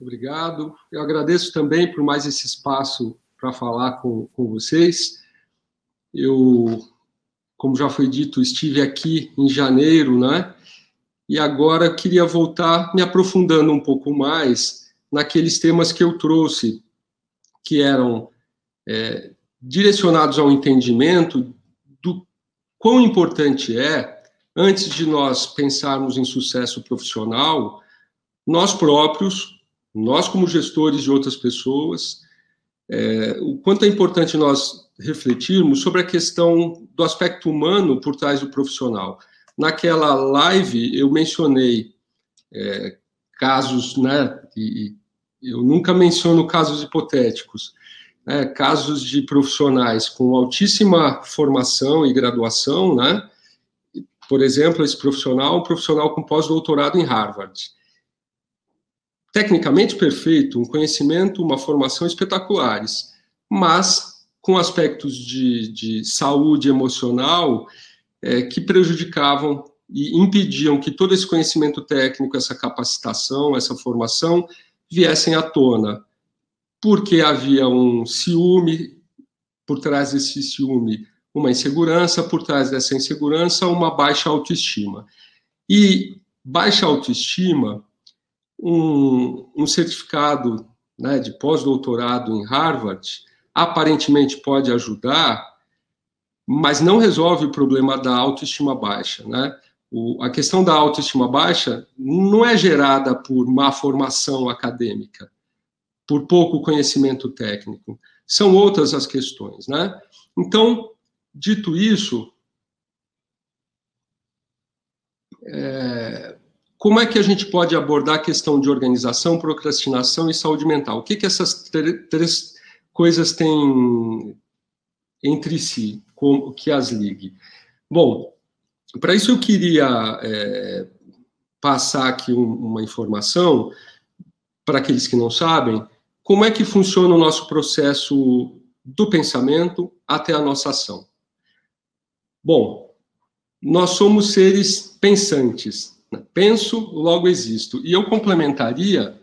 Obrigado. Eu agradeço também por mais esse espaço para falar com, com vocês. Eu, como já foi dito, estive aqui em janeiro, né? E agora queria voltar me aprofundando um pouco mais naqueles temas que eu trouxe, que eram é, direcionados ao entendimento do quão importante é antes de nós pensarmos em sucesso profissional, nós próprios, nós como gestores de outras pessoas, é, o quanto é importante nós refletirmos sobre a questão do aspecto humano por trás do profissional. Naquela live eu mencionei é, casos, né, e eu nunca menciono casos hipotéticos, né, casos de profissionais com altíssima formação e graduação, né, por exemplo, esse profissional, um profissional com pós-doutorado em Harvard. Tecnicamente perfeito, um conhecimento, uma formação espetaculares, mas com aspectos de, de saúde emocional é, que prejudicavam e impediam que todo esse conhecimento técnico, essa capacitação, essa formação viessem à tona, porque havia um ciúme por trás desse ciúme, uma insegurança, por trás dessa insegurança, uma baixa autoestima. E baixa autoestima, um, um certificado né, de pós-doutorado em Harvard aparentemente pode ajudar, mas não resolve o problema da autoestima baixa. Né? O, a questão da autoestima baixa não é gerada por má formação acadêmica, por pouco conhecimento técnico. São outras as questões. Né? Então, Dito isso, é, como é que a gente pode abordar a questão de organização, procrastinação e saúde mental? O que, que essas três coisas têm entre si, como que as ligue? Bom, para isso eu queria é, passar aqui um, uma informação para aqueles que não sabem, como é que funciona o nosso processo do pensamento até a nossa ação. Bom, nós somos seres pensantes. Penso, logo existo. E eu complementaria,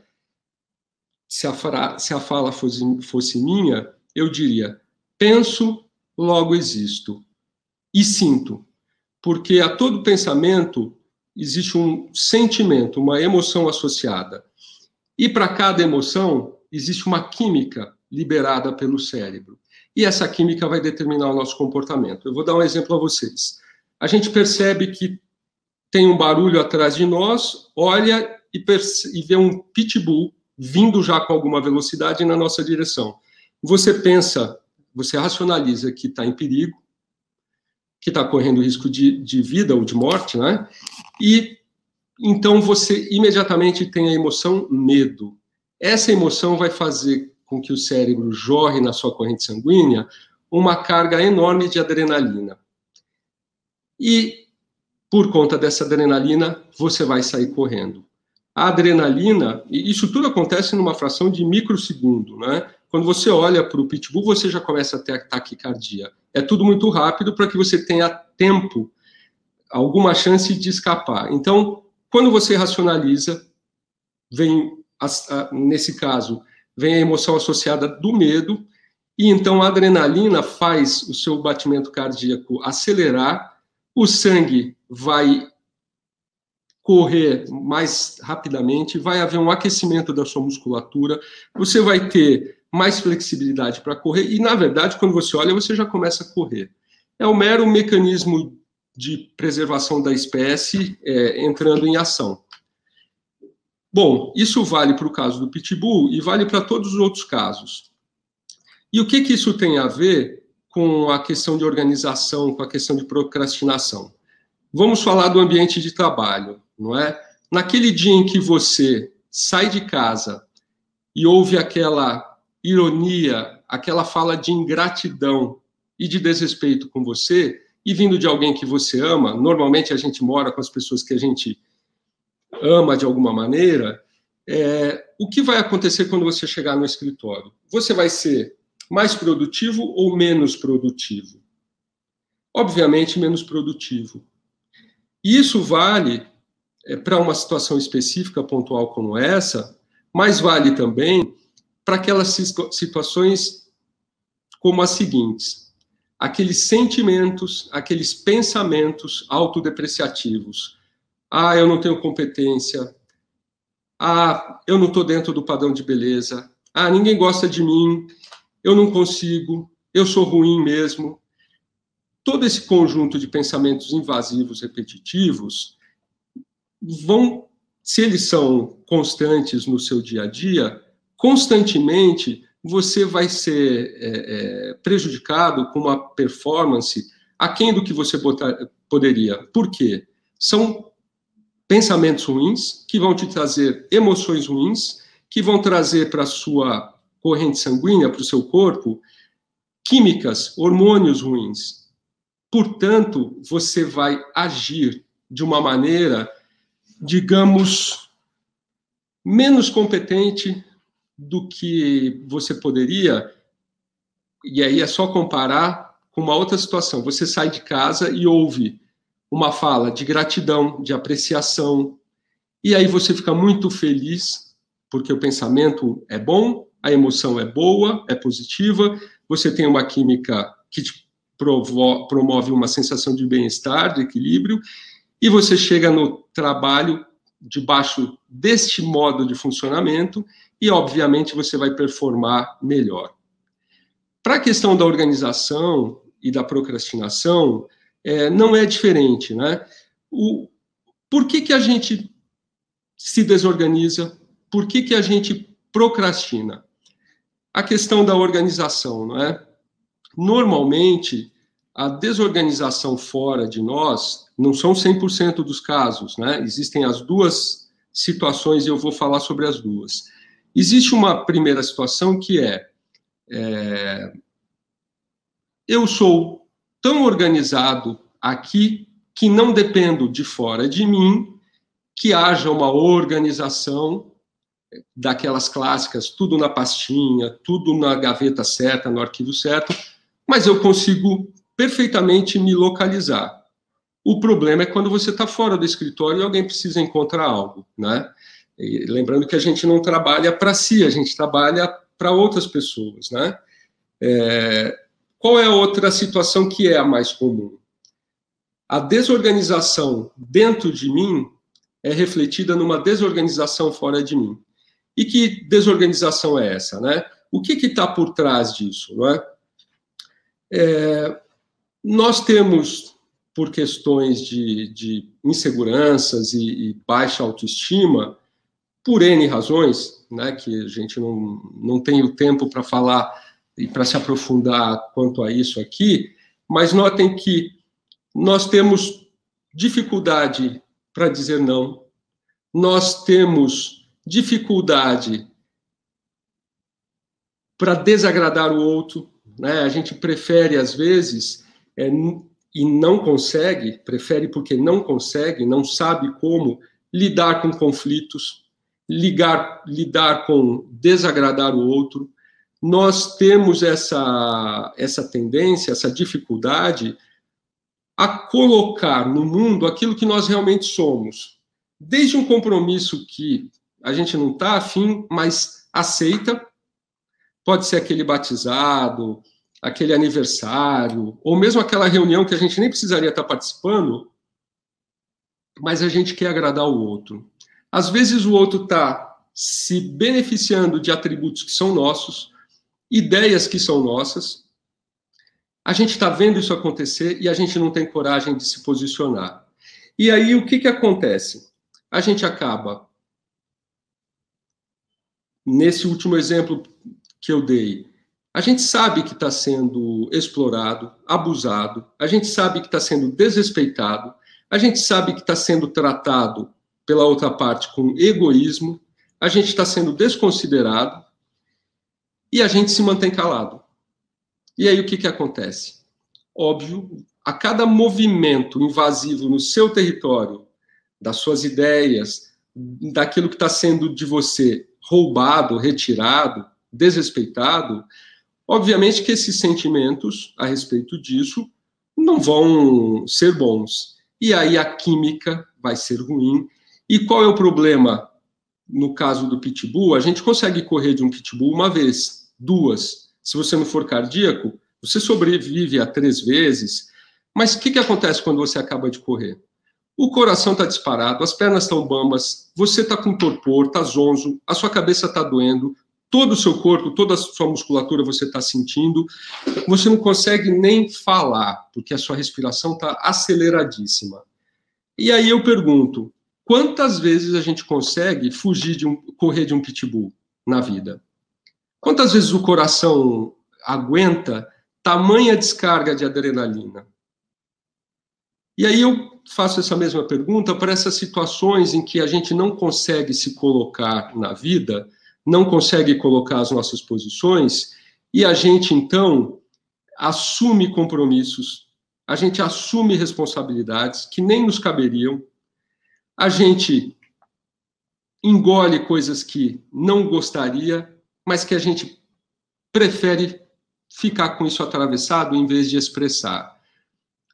se a, fra, se a fala fosse, fosse minha, eu diria: penso, logo existo. E sinto. Porque a todo pensamento existe um sentimento, uma emoção associada. E para cada emoção, existe uma química liberada pelo cérebro e essa química vai determinar o nosso comportamento. Eu vou dar um exemplo a vocês. A gente percebe que tem um barulho atrás de nós, olha e, e vê um pitbull vindo já com alguma velocidade na nossa direção. Você pensa, você racionaliza que está em perigo, que está correndo risco de, de vida ou de morte, né? E então você imediatamente tem a emoção medo. Essa emoção vai fazer com que o cérebro jorre na sua corrente sanguínea uma carga enorme de adrenalina. E, por conta dessa adrenalina, você vai sair correndo. A adrenalina, isso tudo acontece numa fração de microsegundo, né? Quando você olha para o pitbull, você já começa a ter taquicardia. É tudo muito rápido para que você tenha tempo, alguma chance de escapar. Então, quando você racionaliza, vem, nesse caso, vem a emoção associada do medo, e então a adrenalina faz o seu batimento cardíaco acelerar, o sangue vai correr mais rapidamente, vai haver um aquecimento da sua musculatura, você vai ter mais flexibilidade para correr, e na verdade, quando você olha, você já começa a correr. É o mero mecanismo de preservação da espécie é, entrando em ação. Bom, isso vale para o caso do Pitbull e vale para todos os outros casos. E o que, que isso tem a ver com a questão de organização, com a questão de procrastinação? Vamos falar do ambiente de trabalho, não é? Naquele dia em que você sai de casa e houve aquela ironia, aquela fala de ingratidão e de desrespeito com você, e vindo de alguém que você ama, normalmente a gente mora com as pessoas que a gente ama de alguma maneira, é, o que vai acontecer quando você chegar no escritório? Você vai ser mais produtivo ou menos produtivo? Obviamente, menos produtivo. Isso vale é, para uma situação específica, pontual como essa, mas vale também para aquelas situações como as seguintes: aqueles sentimentos, aqueles pensamentos autodepreciativos. Ah, eu não tenho competência. Ah, eu não estou dentro do padrão de beleza. Ah, ninguém gosta de mim. Eu não consigo. Eu sou ruim mesmo. Todo esse conjunto de pensamentos invasivos, repetitivos, vão, se eles são constantes no seu dia a dia, constantemente você vai ser é, é, prejudicado com uma performance aquém do que você botar, poderia. Por quê? São pensamentos ruins que vão te trazer emoções ruins, que vão trazer para a sua corrente sanguínea, para o seu corpo, químicas, hormônios ruins. Portanto, você vai agir de uma maneira digamos, menos competente do que você poderia, e aí é só comparar com uma outra situação. Você sai de casa e ouve uma fala de gratidão, de apreciação, e aí você fica muito feliz, porque o pensamento é bom, a emoção é boa, é positiva, você tem uma química que te promove uma sensação de bem-estar, de equilíbrio, e você chega no trabalho debaixo deste modo de funcionamento e, obviamente, você vai performar melhor. Para a questão da organização e da procrastinação, é, não é diferente, né? O, por que, que a gente se desorganiza? Por que, que a gente procrastina? A questão da organização, não é? Normalmente, a desorganização fora de nós não são 100% dos casos, né? Existem as duas situações e eu vou falar sobre as duas. Existe uma primeira situação que é, é eu sou tão organizado aqui que não dependo de fora de mim que haja uma organização daquelas clássicas, tudo na pastinha, tudo na gaveta certa, no arquivo certo, mas eu consigo perfeitamente me localizar. O problema é quando você está fora do escritório e alguém precisa encontrar algo, né? E lembrando que a gente não trabalha para si, a gente trabalha para outras pessoas, né? É, qual é a outra situação que é a mais comum? A desorganização dentro de mim é refletida numa desorganização fora de mim. E que desorganização é essa, né? O que está por trás disso, não é? É nós temos, por questões de, de inseguranças e, e, baixa autoestima, por N razões, né, que a gente não, não tem o tempo para falar e para se aprofundar quanto a isso aqui, mas notem que nós temos dificuldade para dizer não, nós temos dificuldade para desagradar o outro, né? A gente prefere às vezes é, e não consegue, prefere porque não consegue, não sabe como lidar com conflitos, ligar, lidar com desagradar o outro. Nós temos essa, essa tendência, essa dificuldade a colocar no mundo aquilo que nós realmente somos. Desde um compromisso que a gente não está afim, mas aceita, pode ser aquele batizado, aquele aniversário, ou mesmo aquela reunião que a gente nem precisaria estar participando, mas a gente quer agradar o outro. Às vezes o outro está se beneficiando de atributos que são nossos, ideias que são nossas. A gente está vendo isso acontecer e a gente não tem coragem de se posicionar. E aí o que, que acontece? A gente acaba, nesse último exemplo que eu dei, a gente sabe que está sendo explorado, abusado, a gente sabe que está sendo desrespeitado, a gente sabe que está sendo tratado pela outra parte com egoísmo, a gente está sendo desconsiderado, e a gente se mantém calado. E aí o que, que acontece? Óbvio, a cada movimento invasivo no seu território, das suas ideias, daquilo que está sendo de você roubado, retirado, desrespeitado, obviamente que esses sentimentos a respeito disso não vão ser bons. E aí a química vai ser ruim. E qual é o problema no caso do pitbull? A gente consegue correr de um pitbull uma vez, duas. Se você não for cardíaco, você sobrevive a três vezes. Mas o que, que acontece quando você acaba de correr? O coração está disparado, as pernas estão bambas, você está com torpor, está zonzo, a sua cabeça está doendo, todo o seu corpo, toda a sua musculatura você está sentindo, você não consegue nem falar, porque a sua respiração está aceleradíssima. E aí eu pergunto, quantas vezes a gente consegue fugir de um, correr de um pitbull na vida? Quantas vezes o coração aguenta tamanha descarga de adrenalina? E aí eu faço essa mesma pergunta para essas situações em que a gente não consegue se colocar na vida não consegue colocar as nossas posições e a gente então assume compromissos, a gente assume responsabilidades que nem nos caberiam, a gente engole coisas que não gostaria, mas que a gente prefere ficar com isso atravessado em vez de expressar.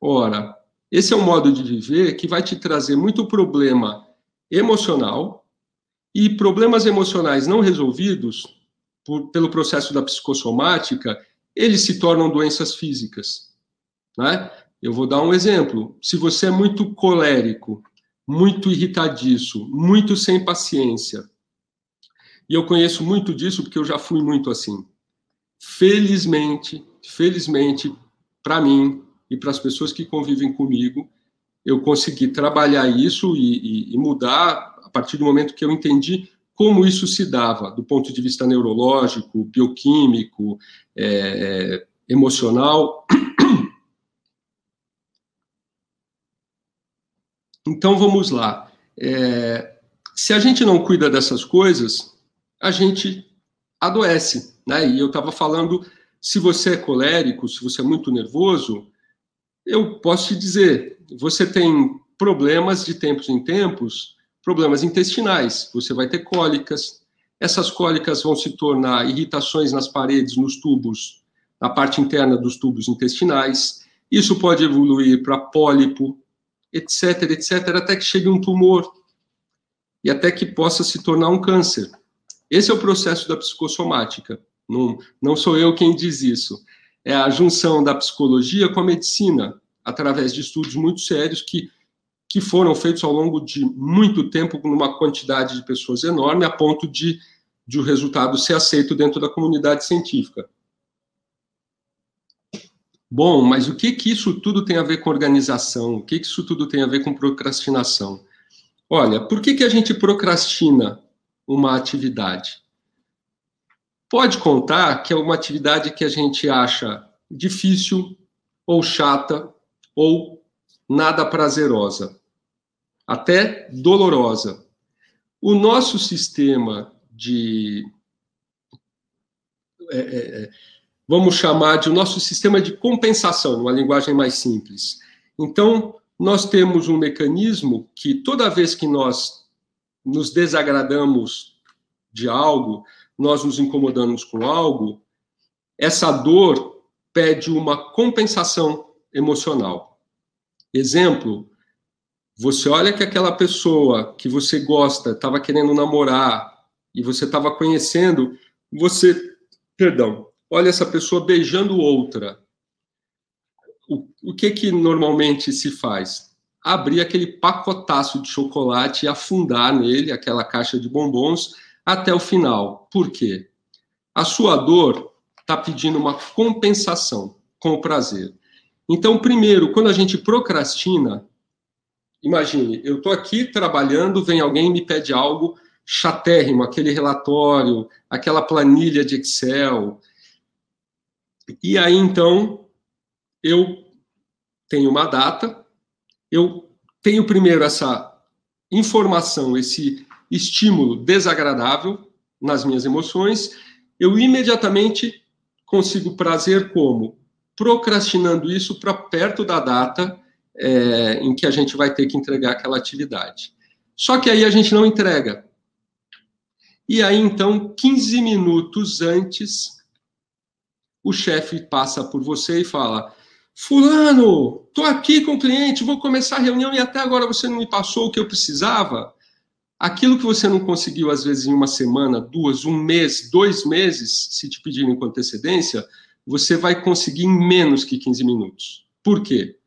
Ora, esse é um modo de viver que vai te trazer muito problema emocional, e problemas emocionais não resolvidos por, pelo processo da psicossomática, eles se tornam doenças físicas. Né? Eu vou dar um exemplo. Se você é muito colérico, muito irritadiço, muito sem paciência, e eu conheço muito disso porque eu já fui muito assim. Felizmente, felizmente, para mim e para as pessoas que convivem comigo, eu consegui trabalhar isso e, e, e mudar partir do momento que eu entendi como isso se dava, do ponto de vista neurológico, bioquímico, é, é emocional. Então vamos lá. É, se a gente não cuida dessas coisas, a gente adoece, né? E eu estava falando, se você é colérico, se você é muito nervoso, eu posso te dizer, você tem problemas de tempos em tempos problemas intestinais, você vai ter cólicas. Essas cólicas vão se tornar irritações nas paredes, nos tubos, na parte interna dos tubos intestinais. Isso pode evoluir para pólipo, etc, etc, até que chegue um tumor e até que possa se tornar um câncer. Esse é o processo da psicossomática. Não, não sou eu quem diz isso. É a junção da psicologia com a medicina, através de estudos muito sérios que que foram feitos ao longo de muito tempo, numa quantidade de pessoas enorme, a ponto de, de o resultado ser aceito dentro da comunidade científica. Bom, mas o que, que isso tudo tem a ver com organização? O que, que isso tudo tem a ver com procrastinação? Olha, por que, que a gente procrastina uma atividade? Pode contar que é uma atividade que a gente acha difícil, ou chata, ou nada prazerosa até dolorosa. O nosso sistema de. É, é, é, vamos chamar de o nosso sistema de compensação, numa linguagem mais simples. Então, nós temos um mecanismo que toda vez que nós nos desagradamos de algo, nós nos incomodamos com algo, essa dor pede uma compensação emocional. Exemplo, você olha que aquela pessoa que você gosta estava querendo namorar e você estava conhecendo, você, perdão, olha essa pessoa beijando outra. O, o que que normalmente se faz? Abrir aquele pacotaço de chocolate e afundar nele, aquela caixa de bombons, até o final. Por quê? A sua dor está pedindo uma compensação com o prazer. Então, primeiro, quando a gente procrastina, imagine, eu estou aqui trabalhando, vem alguém e me pede algo chatérrimo, aquele relatório, aquela planilha de Excel. E aí, então, eu tenho uma data, eu tenho primeiro essa informação, esse estímulo desagradável nas minhas emoções, eu imediatamente consigo prazer como? Procrastinando isso para perto da data é, em que a gente vai ter que entregar aquela atividade. Só que aí a gente não entrega. E aí, então, 15 minutos antes, o chefe passa por você e fala: Fulano, estou aqui com o cliente, vou começar a reunião e até agora você não me passou o que eu precisava. Aquilo que você não conseguiu, às vezes, em uma semana, duas, um mês, dois meses, se te pedirem com antecedência, você vai conseguir em menos que 15 minutos. Por quê?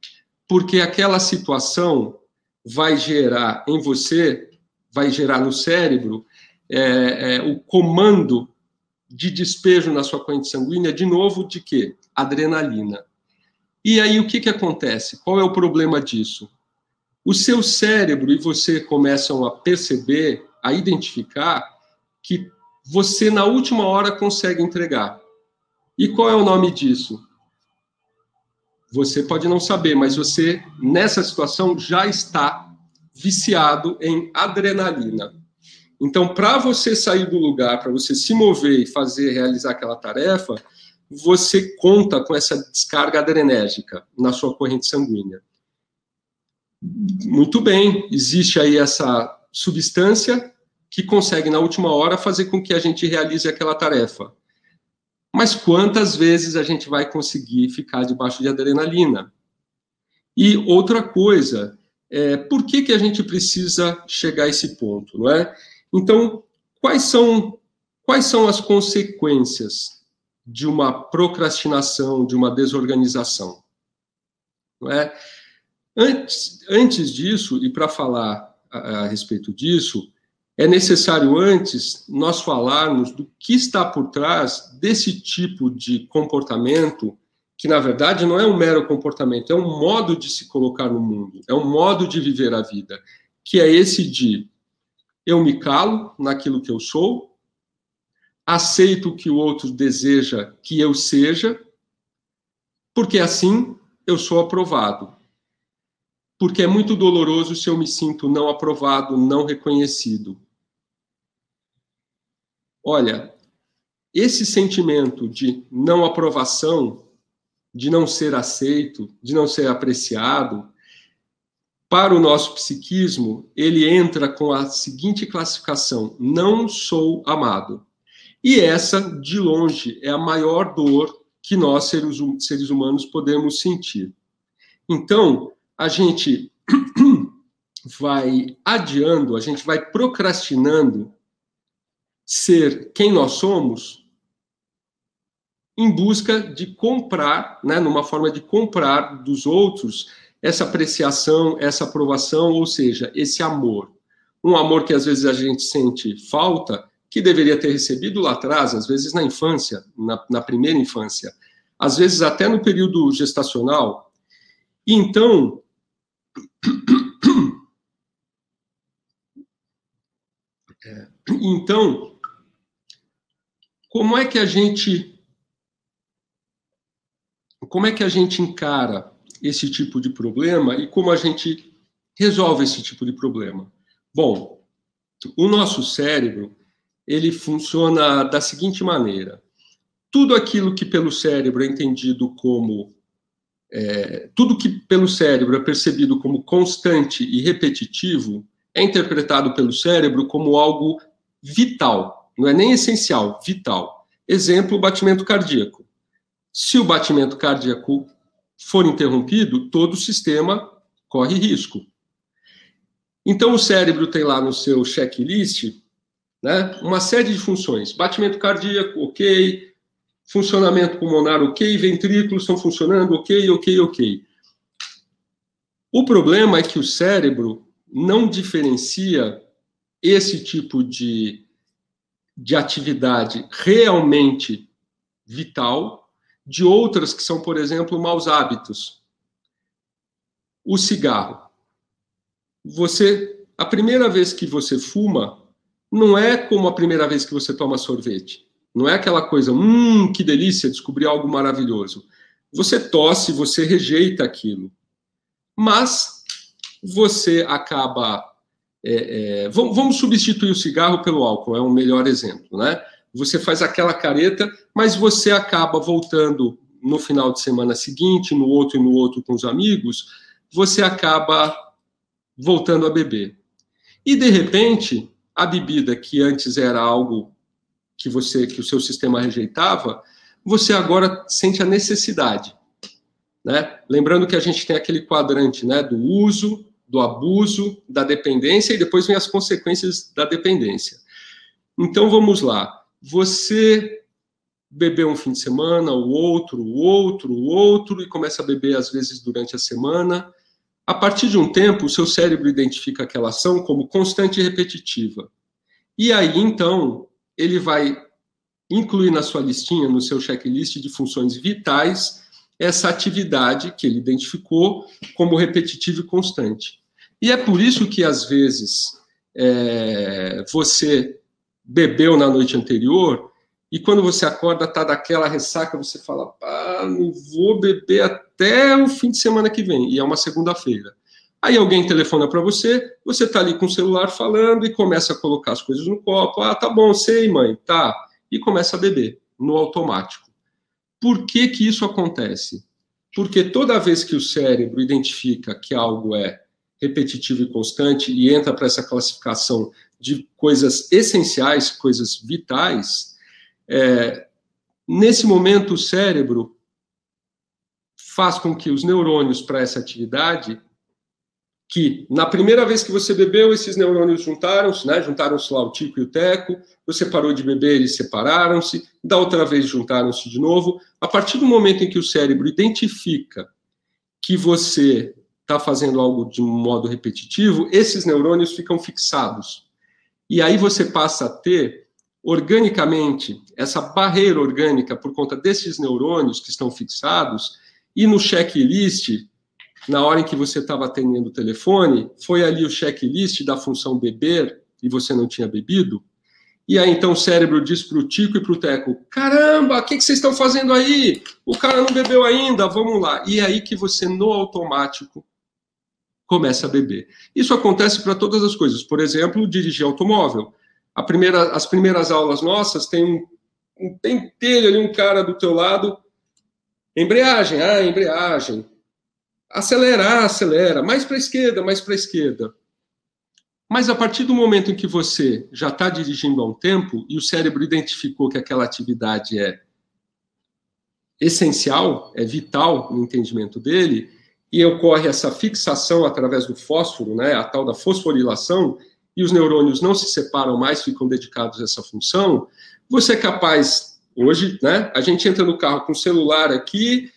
Porque aquela situação vai gerar em você, vai gerar no cérebro, é, é, o comando de despejo na sua corrente sanguínea, de novo, de quê? Adrenalina. E aí o que, que acontece? Qual é o problema disso? O seu cérebro e você começam a perceber, a identificar que você na última hora consegue entregar. E qual é o nome disso? Você pode não saber, mas você nessa situação já está viciado em adrenalina. Então, para você sair do lugar, para você se mover e fazer realizar aquela tarefa, você conta com essa descarga adrenérgica na sua corrente sanguínea. Muito bem, existe aí essa substância que consegue, na última hora, fazer com que a gente realize aquela tarefa. Mas quantas vezes a gente vai conseguir ficar debaixo de adrenalina? E outra coisa, é, por que, que a gente precisa chegar a esse ponto, não é? Então, quais são, quais são as consequências de uma procrastinação, de uma desorganização. Não é? Antes, antes disso, e para falar a, a respeito disso, é necessário antes nós falarmos do que está por trás desse tipo de comportamento, que na verdade não é um mero comportamento, é um modo de se colocar no mundo, é um modo de viver a vida, que é esse de eu me calo naquilo que eu sou, aceito o que o outro deseja que eu seja, porque assim eu sou aprovado. Porque é muito doloroso se eu me sinto não aprovado, não reconhecido. Olha, esse sentimento de não aprovação, de não ser aceito, de não ser apreciado, para o nosso psiquismo, ele entra com a seguinte classificação: não sou amado. E essa, de longe, é a maior dor que nós, seres, hum, humanos, podemos sentir. Então, a gente vai adiando, a gente vai procrastinando ser quem nós somos em busca de comprar, né, numa forma de comprar dos outros essa apreciação, essa aprovação, ou seja, esse amor. Um amor que às vezes a gente sente falta que deveria ter recebido lá atrás, às vezes na infância, na, na primeira infância, às vezes até no período gestacional. Então, então, como é que a gente como é que a gente encara esse tipo de problema e como a gente resolve esse tipo de problema? Bom, o nosso cérebro ele funciona da seguinte maneira: tudo aquilo que pelo cérebro é entendido como é, tudo que pelo cérebro é percebido como constante e repetitivo é interpretado pelo cérebro como algo vital, não é nem essencial, vital. Exemplo, batimento cardíaco. Se o batimento cardíaco for interrompido, todo o sistema corre risco. Então, o cérebro tem lá no seu checklist né? Uma série de funções. Batimento cardíaco, ok. Funcionamento pulmonar, ok. Ventrículos estão funcionando, ok, ok, ok. O problema é que o cérebro não diferencia esse tipo de, de atividade realmente vital de outras que são, por exemplo, maus hábitos. O cigarro. Você, a primeira vez que você fuma, não é como a primeira vez que você toma sorvete. Não é aquela coisa, hum, que delícia, descobri algo maravilhoso. Você tosse, você rejeita aquilo. Mas você acaba. É, é, vamos, vamos substituir o cigarro pelo álcool, é um melhor exemplo, né? você faz aquela careta, mas você acaba voltando no final de semana seguinte, no outro e no outro com os amigos, você acaba voltando a beber. E de repente, a bebida que antes era algo que você que o seu sistema rejeitava, você agora sente a necessidade, né? Lembrando que a gente tem aquele quadrante, né, do uso, do abuso, da dependência e depois vem as consequências da dependência. Então vamos lá. Você bebeu um fim de semana, o outro, o outro, o outro e começa a beber às vezes durante a semana. A partir de um tempo, o seu cérebro identifica aquela ação como constante e repetitiva. E aí então, ele vai incluir na sua listinha, no seu checklist de funções vitais, essa atividade que ele identificou como repetitiva e constante. E é por isso que, às vezes, é, você bebeu na noite anterior e quando você acorda, tá daquela ressaca, você fala, ah, não vou beber até o fim de semana que vem, e é uma segunda-feira. Aí alguém telefona para você, você tá ali com o celular falando e começa a colocar as coisas no copo. Ah, tá bom, sei, mãe, tá. E começa a beber no automático. Por que que isso acontece? Porque toda vez que o cérebro identifica que algo é repetitivo e constante e entra para essa classificação de coisas essenciais, coisas vitais, é, nesse momento o cérebro faz com que os neurônios para essa atividade que na primeira vez que você bebeu, esses neurônios juntaram-se, né? Juntaram-se lá o tico e o teco, você parou de beber, eles separaram-se, da outra vez juntaram-se de novo. A partir do momento em que o cérebro identifica que você está fazendo algo de um modo repetitivo, esses neurônios ficam fixados. E aí você passa a ter, organicamente, essa barreira orgânica por conta desses neurônios que estão fixados, e no checklist na hora em que você estava atendendo o telefone, foi ali o checklist da função beber e você não tinha bebido? E aí então o cérebro diz para o Tico e para o Teco: caramba, o que, que vocês estão fazendo aí? O cara não bebeu ainda, vamos lá. E é aí que você, no automático, começa a beber. Isso acontece para todas as coisas. Por exemplo, dirigir automóvel. Primeira, as primeiras aulas nossas tem um, um pentelho ali, um cara do teu lado. Embreagem, ah, embreagem acelerar, acelera, mais para a esquerda, mais para a esquerda. Mas a partir do momento em que você já está dirigindo há um tempo e o cérebro identificou que aquela atividade é essencial, é vital no entendimento dele, e ocorre essa fixação através do fósforo, né, a tal da fosforilação, e os neurônios não se separam mais, ficam dedicados a essa função, você é capaz, hoje, né, a gente entra no carro com o celular aqui,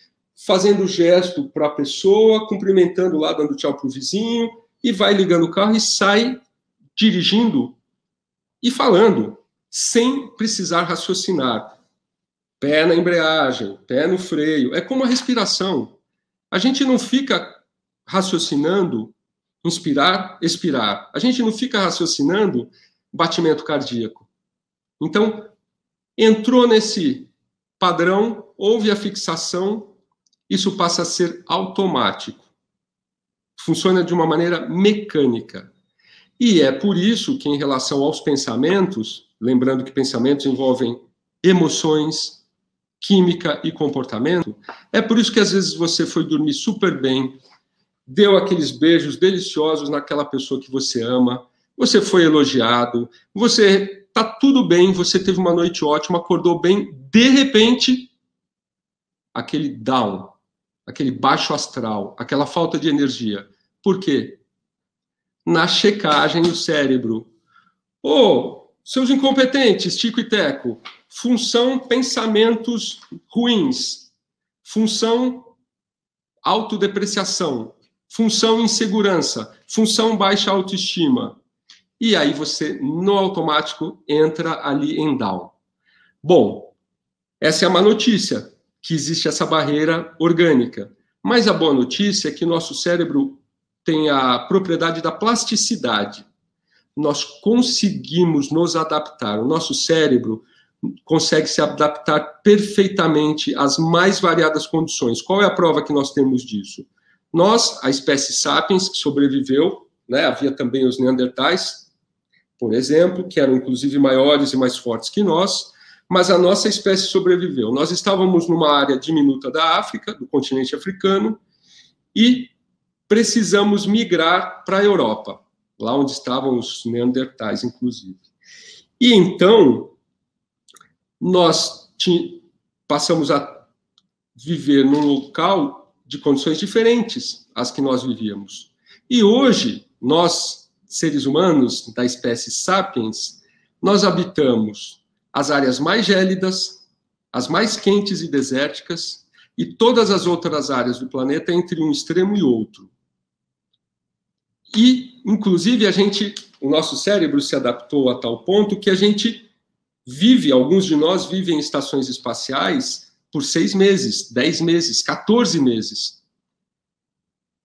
fazendo gesto para a pessoa, cumprimentando lá, dando tchau para o vizinho, e vai ligando o carro e sai dirigindo e falando, sem precisar raciocinar. Pé na embreagem, pé no freio. É como a respiração. A gente não fica raciocinando inspirar, expirar. A gente não fica raciocinando batimento cardíaco. Então, entrou nesse padrão, houve a fixação, isso passa a ser automático. Funciona de uma maneira mecânica. E é por isso que, em relação aos pensamentos, lembrando que pensamentos envolvem emoções, química e comportamento, é por isso que às vezes você foi dormir super bem, deu aqueles beijos deliciosos naquela pessoa que você ama, você foi elogiado, você tá tudo bem, você teve uma noite ótima, acordou bem, de repente, aquele down, aquele baixo astral, aquela falta de energia. Por quê? Na checagem do cérebro. Ô, oh, seus incompetentes, Tico e Teco, função pensamentos ruins, função autodepreciação, função insegurança, função baixa autoestima. E aí você, no automático, entra ali em down. Bom, essa é a má notícia que existe essa barreira orgânica. Mas a boa notícia é que nosso cérebro tem a propriedade da plasticidade. Nós conseguimos nos adaptar. O nosso cérebro consegue se adaptar perfeitamente às mais variadas condições. Qual é a prova que nós temos disso? Nós, a espécie sapiens que sobreviveu, né, havia também os neandertais, por exemplo, que eram inclusive maiores e mais fortes que nós, mas a nossa espécie sobreviveu. Nós estávamos numa área diminuta da África, do continente africano, e precisamos migrar para a Europa, lá onde estavam os neandertais, inclusive. E então, nós passamos a viver num local de condições diferentes às que nós vivíamos. E hoje, nós, seres humanos da espécie sapiens, nós habitamos as áreas mais gélidas, as mais quentes e desérticas, e todas as outras áreas do planeta entre um extremo e outro. E, inclusive, a gente, o nosso cérebro se adaptou a tal ponto que a gente vive, alguns de nós vivem em estações espaciais por seis meses, dez meses, 14 meses.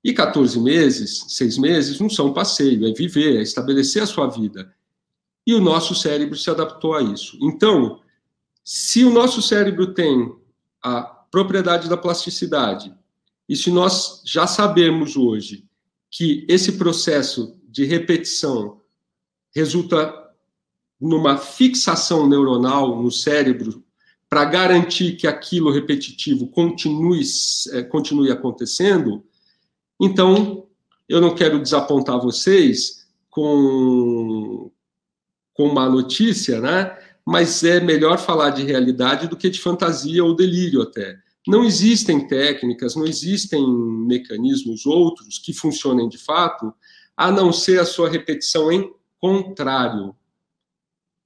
E 14 meses, seis meses, não são passeio, é viver, é estabelecer a sua vida. E o nosso cérebro se adaptou a isso. Então, se o nosso cérebro tem a propriedade da plasticidade, e se nós já sabemos hoje que esse processo de repetição resulta numa fixação neuronal no cérebro para garantir que aquilo repetitivo continue, é, continue acontecendo, então eu não quero desapontar vocês com, com uma notícia, né? mas é melhor falar de realidade do que de fantasia ou delírio até. Não existem técnicas, não existem mecanismos outros que funcionem de fato, a não ser a sua repetição em contrário.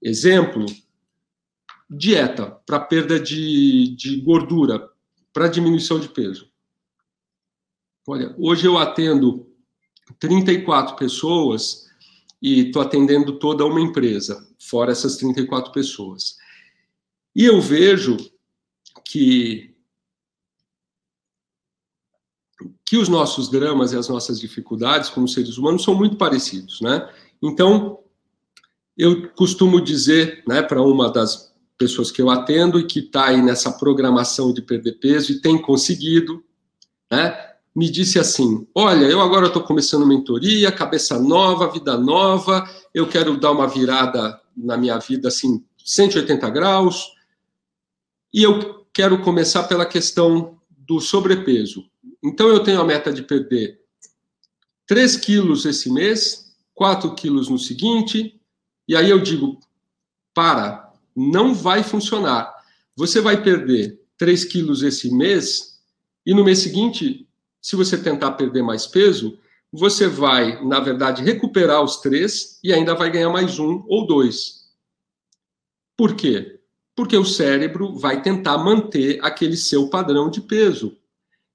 Exemplo, dieta para perda de, de gordura, para diminuição de peso. Olha, hoje eu atendo 34 pessoas e estou atendendo toda uma empresa, fora essas 34 pessoas. E eu vejo que que os nossos dramas e as nossas dificuldades como seres humanos são muito parecidos, né? Então, eu costumo dizer, né, para uma das pessoas que eu atendo e que está aí nessa programação de perder peso e tem conseguido, né, me disse assim: Olha, eu agora estou começando mentoria, cabeça nova, vida nova, eu quero dar uma virada na minha vida assim, 180 graus, e eu quero começar pela questão do sobrepeso. Então, eu tenho a meta de perder 3 quilos esse mês, 4 quilos no seguinte, e aí eu digo: para, não vai funcionar. Você vai perder 3 quilos esse mês, e no mês seguinte, se você tentar perder mais peso, você vai, na verdade, recuperar os três e ainda vai ganhar mais um ou dois. Por quê? Porque o cérebro vai tentar manter aquele seu padrão de peso.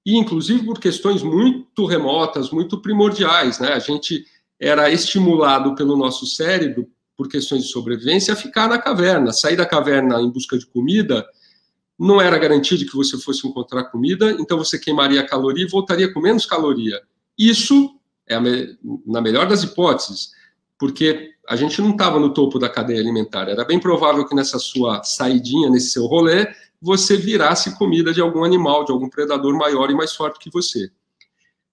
E, inclusive, por questões muito remotas, muito primordiais. Né? A gente era estimulado pelo nosso cérebro por questões de sobrevivência, a ficar na caverna. Sair da caverna em busca de comida não era garantia de que você fosse encontrar comida, então você queimaria caloria e voltaria com menos caloria. Isso é me... na melhor das hipóteses, porque a gente não estava no topo da cadeia alimentar. Era bem provável que nessa sua saidinha, nesse seu rolê, você virasse comida de algum animal, de algum predador maior e mais forte que você.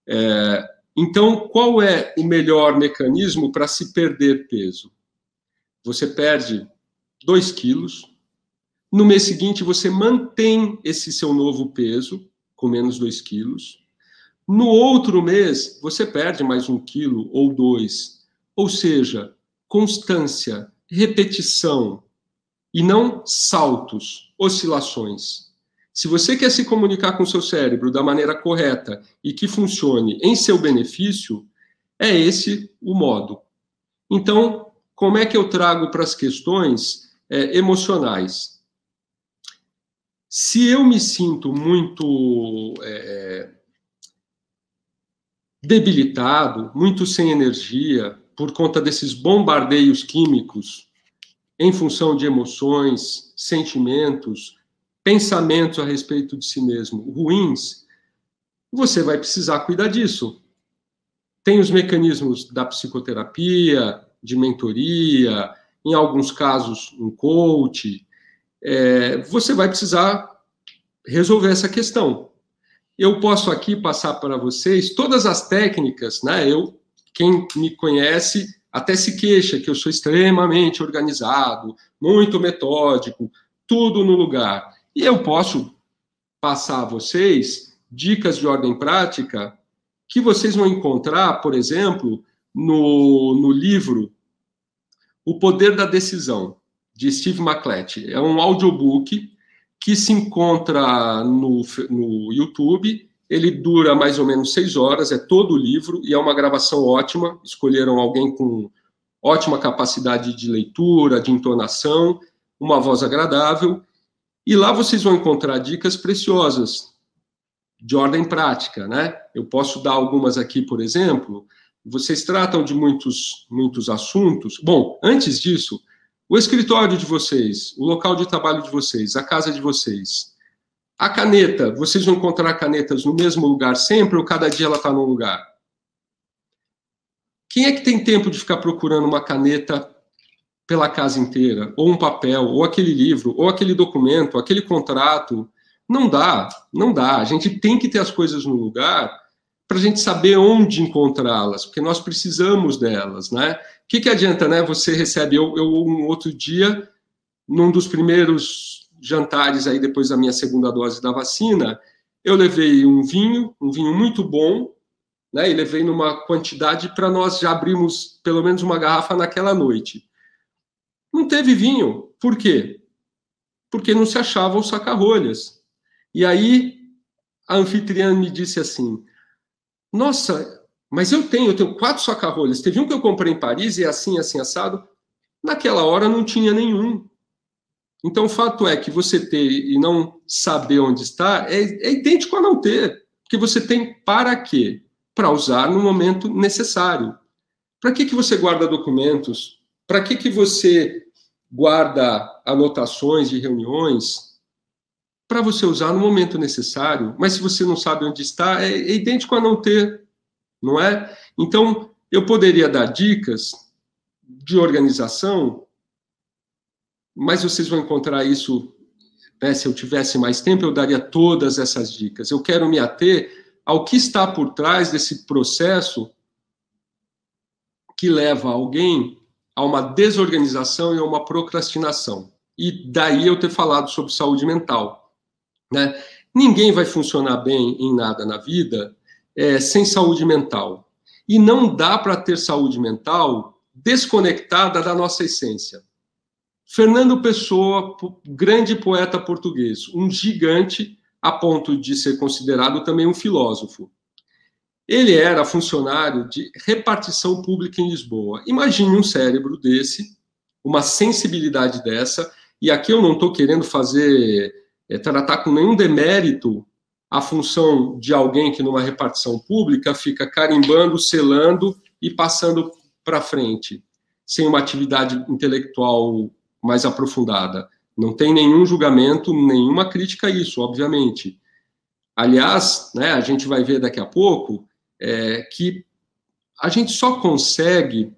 É... Então, qual é o melhor mecanismo para se perder peso? você perde 2 quilos. No mês seguinte, você mantém esse seu novo peso, com menos 2 quilos. No outro mês, você perde mais um quilo ou dois. Ou seja, constância, repetição, e não saltos, oscilações. Se você quer se comunicar com seu cérebro da maneira correta e que funcione em seu benefício, é esse o modo. Então, como é que eu trago para as questões é, emocionais? Se eu me sinto muito é, debilitado, muito sem energia, por conta desses bombardeios químicos, em função de emoções, sentimentos, pensamentos a respeito de si mesmo ruins, você vai precisar cuidar disso. Tem os mecanismos da psicoterapia, de mentoria, em alguns casos, um coach, é, você vai precisar resolver essa questão. Eu posso aqui passar para vocês todas as técnicas, né? Eu, quem me conhece, até se queixa que eu sou extremamente organizado, muito metódico. tudo no lugar. E eu posso passar a vocês dicas de ordem prática que vocês vão encontrar, por exemplo, no, no livro O Poder da Decisão, de Steve McClatchy. É um audiobook que se encontra no, no YouTube. Ele dura mais ou menos seis horas, é todo o livro e é uma gravação ótima. Escolheram alguém com ótima capacidade de leitura, de entonação, uma voz agradável. E lá vocês vão encontrar dicas preciosas de ordem prática, né? Eu posso dar algumas aqui, por exemplo. Vocês tratam de muitos, muitos assuntos. Bom, antes disso, o escritório de vocês, o local de trabalho de vocês, a casa de vocês. A caneta, vocês vão encontrar canetas no mesmo lugar sempre ou cada dia ela está num lugar? Quem é que tem tempo de ficar procurando uma caneta pela casa inteira, ou um papel, ou aquele livro, ou aquele documento, aquele contrato? Não dá, não dá. A gente tem que ter as coisas no lugar para a gente saber onde encontrá-las, porque nós precisamos delas, né? Que, que adianta, né? Você recebe, eu, eu um outro dia, num dos primeiros jantares aí depois da minha segunda dose da vacina, eu levei um vinho, um vinho muito bom, né? E levei numa quantidade para nós já abrirmos pelo menos uma garrafa naquela noite. Não teve vinho. Por quê? Porque não se achavam saca-rolhas. E aí a anfitriã me disse assim: nossa, mas eu tenho, eu tenho quatro saca-rolhas. Teve um que eu comprei em Paris e é assim, assim, assado. Naquela hora não tinha nenhum. Então, o fato é que você ter e não saber onde está é, é idêntico a não ter. Porque você tem para quê? Para usar no momento necessário. Para que, que você guarda documentos? Para que, que você guarda anotações de reuniões? para você usar no momento necessário, mas se você não sabe onde está, é, é idêntico a não ter, não é? Então, eu poderia dar dicas de organização, mas vocês vão encontrar isso, né, se eu tivesse mais tempo, eu daria todas essas dicas. Eu quero me ater ao que está por trás desse processo que leva alguém a uma desorganização e a uma procrastinação. E daí eu ter falado sobre saúde mental. Né? Ninguém vai funcionar bem em nada na vida é, sem saúde mental. E não dá para ter saúde mental desconectada da nossa essência. Fernando Pessoa, grande poeta português, um gigante a ponto de ser considerado também um filósofo. Ele era funcionário de repartição pública em Lisboa. Imagine um cérebro desse, uma sensibilidade dessa, e aqui eu não estou querendo fazer é, tratar com nenhum demérito a função de alguém que numa repartição pública fica carimbando, selando e passando para frente, sem uma atividade intelectual mais aprofundada. Não tem nenhum julgamento, nenhuma crítica a isso, obviamente. Aliás, né, a gente vai ver daqui a pouco é, que a gente só consegue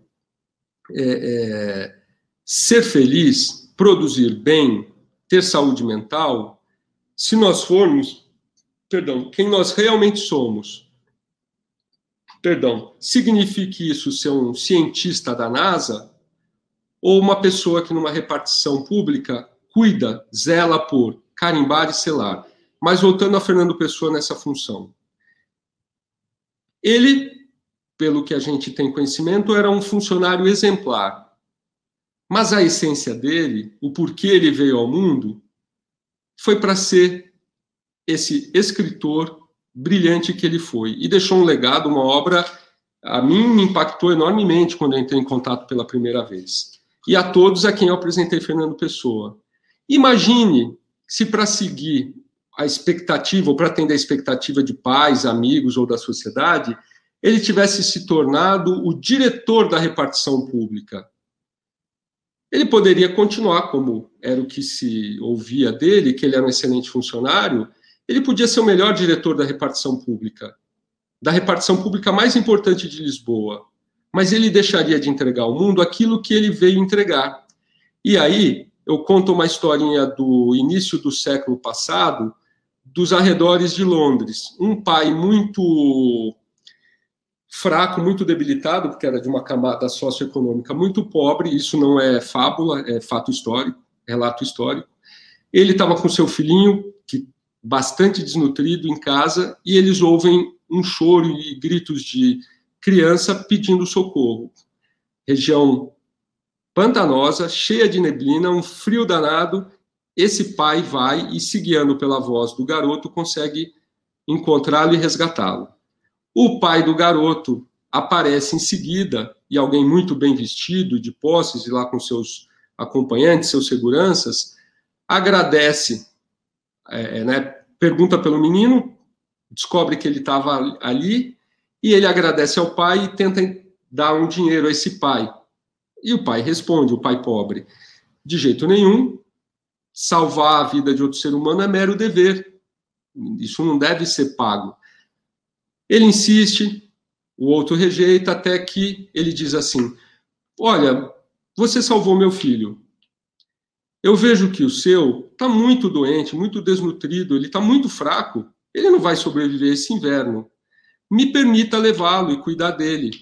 é, é, ser feliz, produzir bem, ter saúde mental, se nós formos, perdão, quem nós realmente somos, perdão, signifique isso ser um cientista da NASA ou uma pessoa que numa repartição pública cuida, zela por carimbar e selar. Mas voltando a Fernando Pessoa nessa função. Ele, pelo que a gente tem conhecimento, era um funcionário exemplar. Mas a essência dele, o porquê ele veio ao mundo, foi para ser esse escritor brilhante que ele foi. E deixou um legado, uma obra, a mim me impactou enormemente quando eu entrei em contato pela primeira vez. E a todos a quem eu apresentei Fernando Pessoa. Imagine se para seguir a expectativa, ou para atender a expectativa de pais, amigos ou da sociedade, ele tivesse se tornado o diretor da repartição pública. Ele poderia continuar, como era o que se ouvia dele, que ele era um excelente funcionário, ele podia ser o melhor diretor da repartição pública, da repartição pública mais importante de Lisboa, mas ele deixaria de entregar ao mundo aquilo que ele veio entregar. E aí, eu conto uma historinha do início do século passado, dos arredores de Londres. Um pai muito fraco, muito debilitado, porque era de uma camada socioeconômica muito pobre, isso não é fábula, é fato histórico, relato histórico. Ele estava com seu filhinho, bastante desnutrido, em casa, e eles ouvem um choro e gritos de criança pedindo socorro. Região pantanosa, cheia de neblina, um frio danado. Esse pai vai e, se guiando pela voz do garoto, consegue encontrá-lo e resgatá-lo. O pai do garoto aparece em seguida, e alguém muito bem vestido, de posses, e lá com seus acompanhantes, seus seguranças, agradece, é, né, pergunta pelo menino, descobre que ele estava ali, e ele agradece ao pai e tenta dar um dinheiro a esse pai. E o pai responde, o pai pobre, de jeito nenhum, salvar a vida de outro ser humano é mero dever. Isso não deve ser pago. Ele insiste, o outro rejeita, até que ele diz assim: Olha, você salvou meu filho. Eu vejo que o seu está muito doente, muito desnutrido, ele está muito fraco. Ele não vai sobreviver esse inverno. Me permita levá-lo e cuidar dele.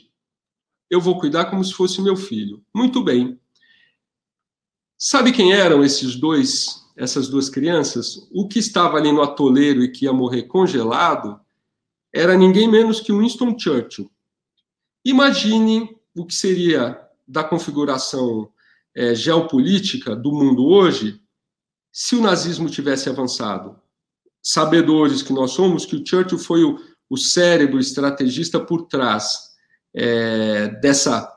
Eu vou cuidar como se fosse meu filho. Muito bem. Sabe quem eram esses dois, essas duas crianças? O que estava ali no atoleiro e que ia morrer congelado era ninguém menos que Winston Churchill. Imagine o que seria da configuração é, geopolítica do mundo hoje se o nazismo tivesse avançado. Sabedores que nós somos que o Churchill foi o, o cérebro estrategista por trás é, dessa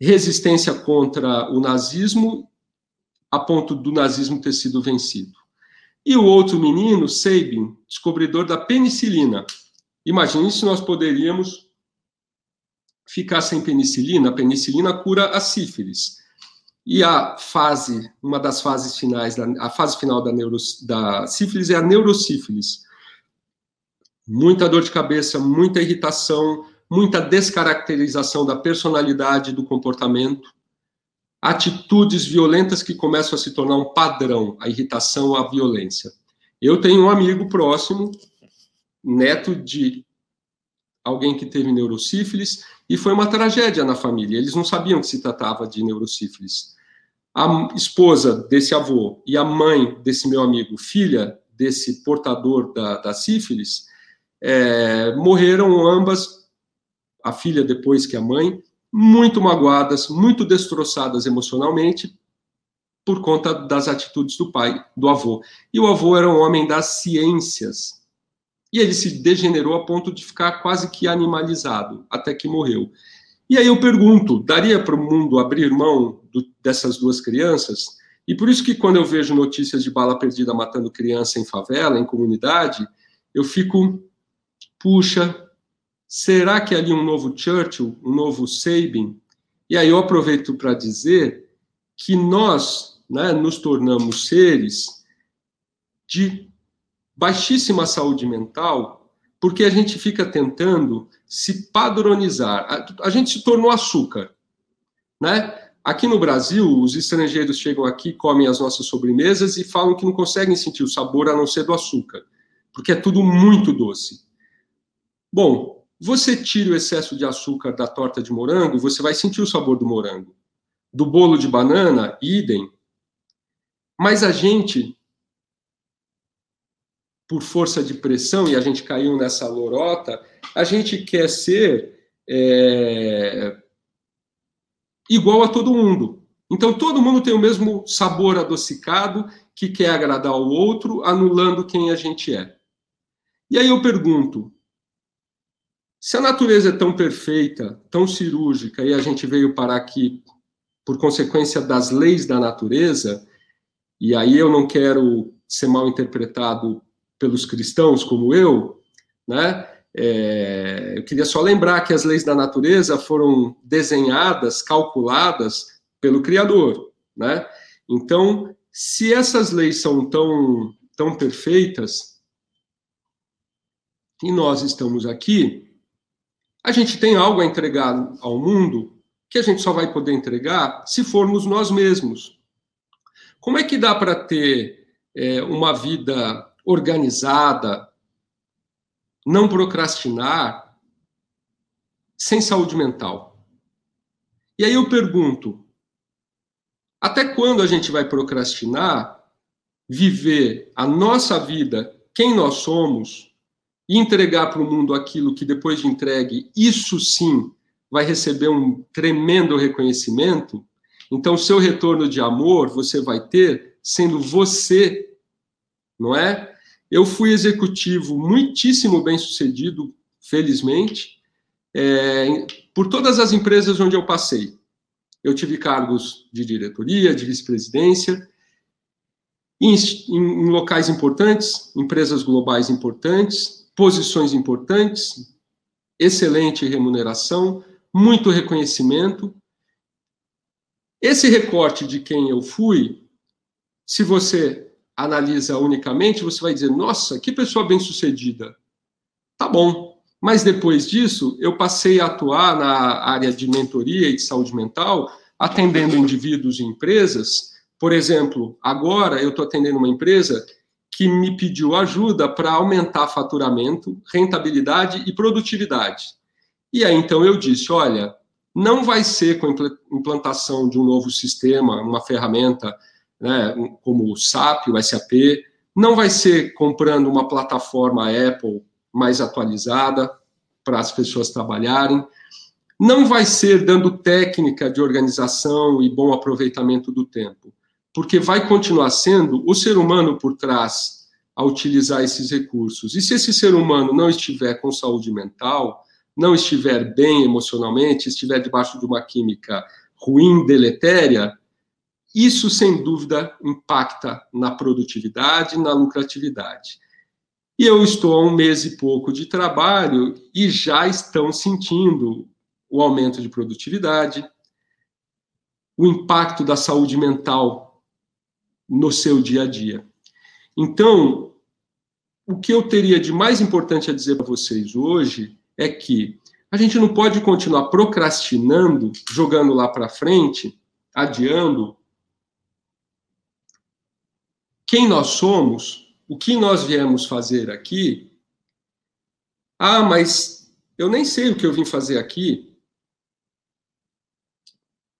resistência contra o nazismo, a ponto do nazismo ter sido vencido. E o outro menino, Sabin, descobridor da penicilina. Imagine se nós poderíamos ficar sem penicilina. A penicilina cura a sífilis. E a fase, uma das fases finais, a fase final da, neuro, da sífilis é a neurosífilis. Muita dor de cabeça, muita irritação, muita descaracterização da personalidade, do comportamento, atitudes violentas que começam a se tornar um padrão, a irritação, a violência. Eu tenho um amigo próximo, neto de alguém que teve neurosífilis, e foi uma tragédia na família. Eles não sabiam que se tratava de neurosífilis. A esposa desse avô e a mãe desse meu amigo, filha desse portador da, da sífilis, é, morreram ambas a filha depois que a mãe, muito magoadas, muito destroçadas emocionalmente por conta das atitudes do pai, do avô. E o avô era um homem das ciências. E ele se degenerou a ponto de ficar quase que animalizado, até que morreu. E aí eu pergunto, daria para o mundo abrir mão do, dessas duas crianças? E por isso que quando eu vejo notícias de bala perdida matando criança em favela, em comunidade, eu fico, puxa, Será que ali um novo Churchill, um novo Sabin? E aí eu aproveito para dizer que nós né, nos tornamos seres de baixíssima saúde mental porque a gente fica tentando se padronizar. A, a gente se tornou açúcar, né? Aqui no Brasil, os estrangeiros chegam aqui, comem as nossas sobremesas e falam que não conseguem sentir o sabor a não ser do açúcar, porque é tudo muito doce. Bom, você tira o excesso de açúcar da torta de morango, você vai sentir o sabor do morango. Do bolo de banana, idem. Mas a gente, por força de pressão, e a gente caiu nessa lorota, a gente quer ser é, igual a todo mundo. Então, todo mundo tem o mesmo sabor adocicado que quer agradar o outro, anulando quem a gente é. E aí eu pergunto: se a natureza é tão perfeita, tão cirúrgica, e a gente veio parar aqui por consequência das leis da natureza, e aí eu não quero ser mal interpretado pelos cristãos como eu, né? É, eu queria só lembrar que as leis da natureza foram desenhadas, calculadas pelo Criador, né? Então, se essas leis são tão, tão perfeitas, e nós estamos aqui, a gente tem algo a entregar ao mundo que a gente só vai poder entregar se formos nós mesmos. Como é que dá para ter é, uma vida organizada, não procrastinar, sem saúde mental? E aí eu pergunto: até quando a gente vai procrastinar viver a nossa vida, quem nós somos, e entregar para o mundo aquilo que depois de entregue, isso sim vai receber um tremendo reconhecimento. Então, seu retorno de amor você vai ter sendo você, não é? Eu fui executivo muitíssimo bem sucedido, felizmente, é, por todas as empresas onde eu passei. Eu tive cargos de diretoria, de vice-presidência, em, em, locais importantes, empresas globais importantes, posições importantes, excelente remuneração, muito reconhecimento. Esse recorte de quem eu fui, se você analisa unicamente, você vai dizer: nossa, que pessoa bem-sucedida. Tá bom. Mas depois disso, eu passei a atuar na área de mentoria e de saúde mental, atendendo indivíduos e empresas. Por exemplo, agora eu estou atendendo uma empresa que me pediu ajuda para aumentar faturamento, rentabilidade e produtividade. E aí então eu disse: olha, não vai ser com a implantação de um novo sistema, uma ferramenta né, como o SAP, o SAP, não vai ser comprando uma plataforma Apple mais atualizada para as pessoas trabalharem, não vai ser dando técnica de organização e bom aproveitamento do tempo, porque vai continuar sendo o ser humano por trás a utilizar esses recursos. E se esse ser humano não estiver com saúde mental, não estiver bem emocionalmente, estiver debaixo de uma química ruim, deletéria, isso sem dúvida impacta na produtividade, na lucratividade. E eu estou há um mês e pouco de trabalho e já estão sentindo o aumento de produtividade, o impacto da saúde mental no seu dia a dia. Então, o que eu teria de mais importante a dizer para vocês hoje é que a gente não pode continuar procrastinando, jogando lá para frente, adiando quem nós somos, o que nós viemos fazer aqui. Ah, mas eu nem sei o que eu vim fazer aqui.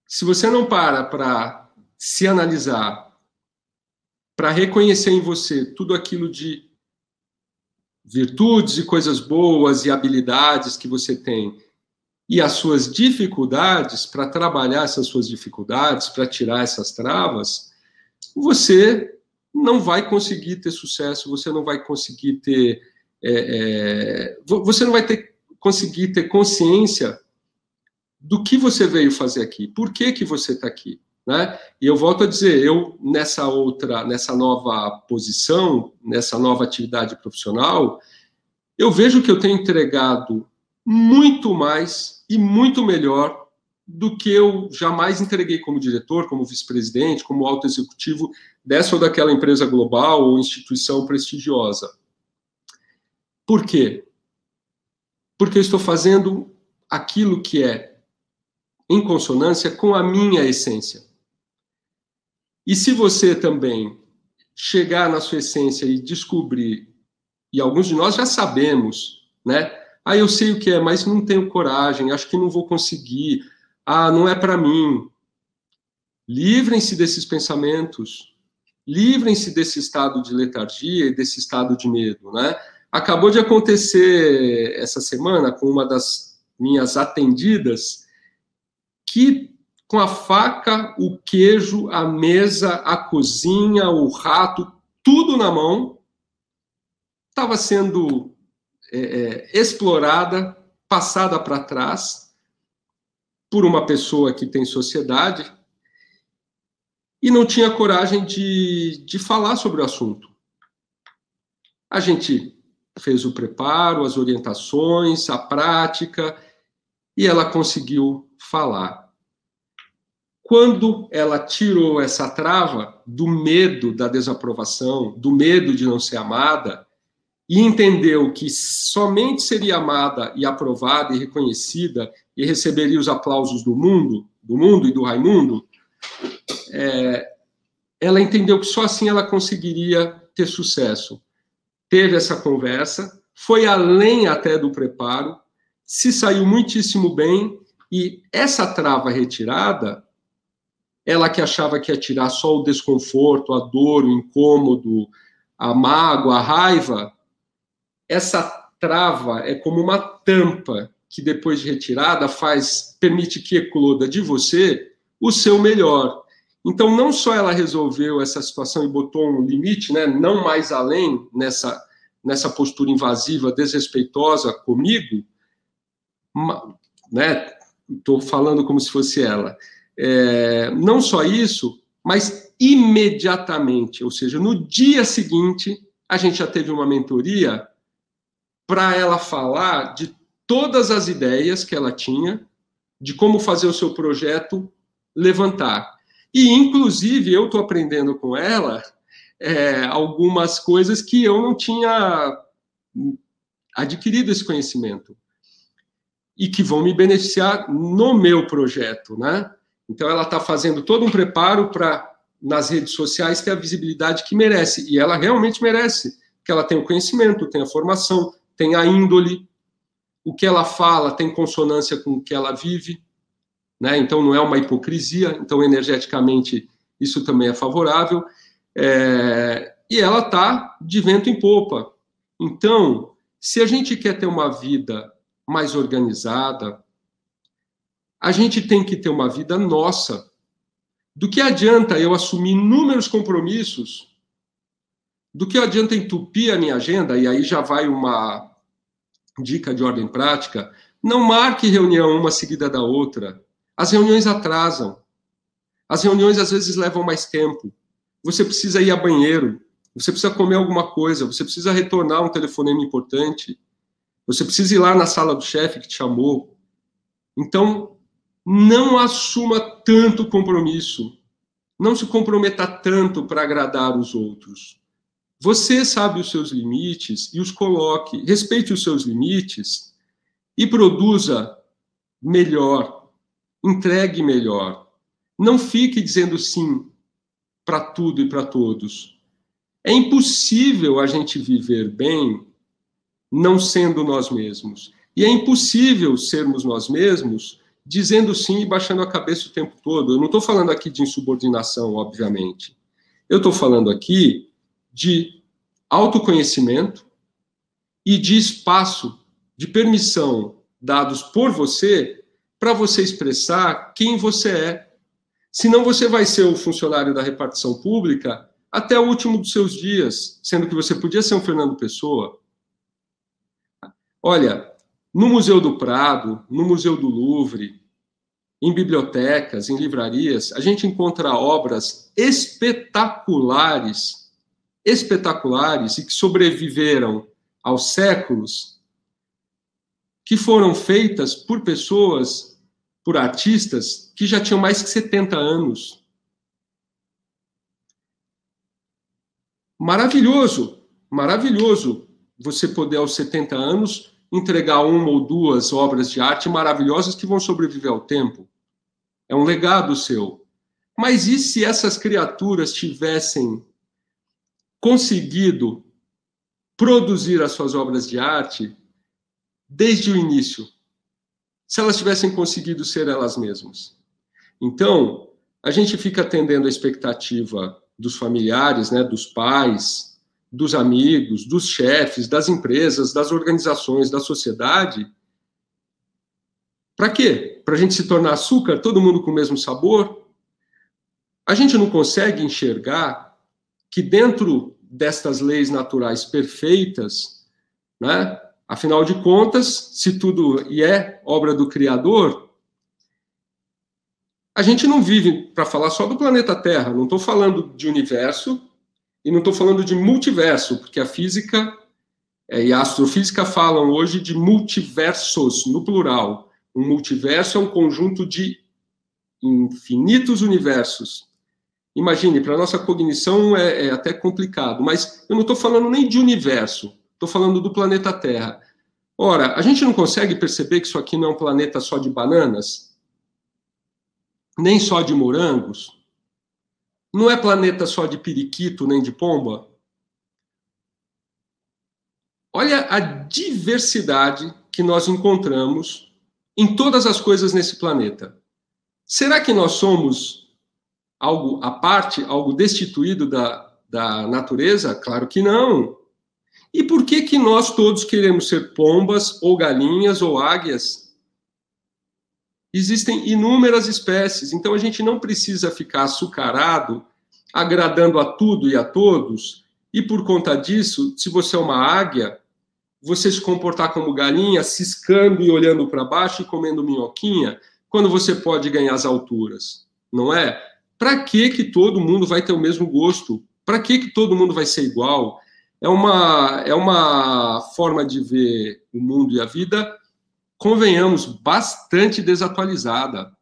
Se você não para para se analisar, para reconhecer em você tudo aquilo de virtudes e coisas boas e habilidades que você tem e as suas dificuldades, para trabalhar essas suas dificuldades, para tirar essas travas, você não vai conseguir ter sucesso, você não vai conseguir ter. É, é, você não vai ter, conseguir ter consciência do que você veio fazer aqui, por que, que você está aqui. Né? E eu volto a dizer, eu nessa outra, nessa nova posição, nessa nova atividade profissional, eu vejo que eu tenho entregado muito mais e muito melhor do que eu jamais entreguei como diretor, como vice-presidente, como alto executivo dessa ou daquela empresa global ou instituição prestigiosa. Por quê? Porque eu estou fazendo aquilo que é em consonância com a minha essência. E se você também chegar na sua essência e descobrir, e alguns de nós já sabemos, né? Ah, eu sei o que é, mas não tenho coragem, acho que não vou conseguir. Ah, não é para mim. Livrem-se desses pensamentos. Livrem-se desse estado de letargia e desse estado de medo, né? Acabou de acontecer essa semana com uma das minhas atendidas que com a faca, o queijo, a mesa, a cozinha, o rato, tudo na mão, estava sendo é, é, explorada, passada para trás por uma pessoa que tem sociedade e não tinha coragem de, de falar sobre o assunto. A gente fez o preparo, as orientações, a prática, e ela conseguiu falar. Quando ela tirou essa trava do medo da desaprovação, do medo de não ser amada, e entendeu que somente seria amada e aprovada e reconhecida e receberia os aplausos do mundo, do mundo e do Raimundo, é, ela entendeu que só assim ela conseguiria ter sucesso. Teve essa conversa, foi além até do preparo, se saiu muitíssimo bem e essa trava retirada ela que achava que ia tirar só o desconforto, a dor, o incômodo, a mágoa, a raiva, essa trava é como uma tampa que depois de retirada faz permite que ecloda de você o seu melhor. Então não só ela resolveu essa situação e botou um limite, né, não mais além nessa nessa postura invasiva, desrespeitosa comigo, né? Estou falando como se fosse ela. É, não só isso, mas imediatamente, ou seja, no dia seguinte, a gente já teve uma mentoria para ela falar de todas as ideias que ela tinha, de como fazer o seu projeto levantar. E, inclusive, eu estou aprendendo com ela é, algumas coisas que eu não tinha adquirido esse conhecimento e que vão me beneficiar no meu projeto, né? Então ela está fazendo todo um preparo para nas redes sociais ter a visibilidade que merece e ela realmente merece, porque ela tem o conhecimento, tem a formação, tem a índole, o que ela fala tem consonância com o que ela vive, né? Então não é uma hipocrisia, então energeticamente isso também é favorável. É, e ela está de vento em popa. Então, se a gente quer ter uma vida mais organizada, a gente tem que ter uma vida nossa. Do que adianta eu assumir inúmeros compromissos? Do que adianta entupir a minha agenda? E aí já vai uma dica de ordem prática. Não marque reunião uma seguida da outra. As reuniões atrasam. As reuniões às vezes levam mais tempo você precisa ir a banheiro, você precisa comer alguma coisa, você precisa retornar um telefonema importante, você precisa ir lá na sala do chefe que te chamou. Então, não assuma tanto compromisso. Não se comprometa tanto para agradar os outros. Você sabe os seus limites e os coloque. Respeite os seus limites e produza melhor. Entregue melhor. Não fique dizendo sim para tudo e para todos. É impossível a gente viver bem não sendo nós mesmos. E é impossível sermos nós mesmos dizendo sim e baixando a cabeça o tempo todo. Eu não estou falando aqui de insubordinação, obviamente. Eu estou falando aqui de autoconhecimento e de espaço, de permissão dados por você para você expressar quem você é Senão você vai ser o funcionário da repartição pública até o último dos seus dias, sendo que você podia ser um Fernando Pessoa. Olha, no Museu do Prado, no Museu do Louvre, em bibliotecas, em livrarias, a gente encontra obras espetaculares, espetaculares e que sobreviveram aos séculos, que foram feitas por pessoas por artistas que já tinham mais de 70 anos. Maravilhoso, maravilhoso você poder aos 70 anos entregar uma ou duas obras de arte maravilhosas que vão sobreviver ao tempo. É um legado seu. Mas e se essas criaturas tivessem conseguido produzir as suas obras de arte desde o início? Se elas tivessem conseguido ser elas mesmas. Então, a gente fica atendendo a expectativa dos familiares, né, dos pais, dos amigos, dos chefes, das empresas, das organizações, da sociedade. Para quê? Para a gente se tornar açúcar, todo mundo com o mesmo sabor? A gente não consegue enxergar que dentro destas leis naturais perfeitas, né, Afinal de contas, se tudo e é obra do Criador, a gente não vive para falar só do planeta Terra. Não estou falando de universo e não estou falando de multiverso, porque a física é, e a astrofísica falam hoje de multiversos, no plural. Um multiverso é um conjunto de infinitos universos. Imagine, para a nossa cognição é, é até complicado, mas eu não estou falando nem de universo. Estou falando do planeta Terra. Ora, a gente não consegue perceber que isso aqui não é um planeta só de bananas? Nem só de morangos? Não é planeta só de periquito nem de pomba? Olha a diversidade que nós encontramos em todas as coisas nesse planeta. Será que nós somos algo à parte, algo destituído da, da natureza? Claro que não. E por que que nós todos queremos ser pombas ou galinhas ou águias? Existem inúmeras espécies, então a gente não precisa ficar açucarado, agradando a tudo e a todos. E por conta disso, se você é uma águia, você se comportar como galinha, ciscando e olhando para baixo e comendo minhoquinha, quando você pode ganhar as alturas, não é? Para que que todo mundo vai ter o mesmo gosto? Para que que todo mundo vai ser igual? É uma é uma forma de ver o mundo e a vida, convenhamos, bastante desatualizada.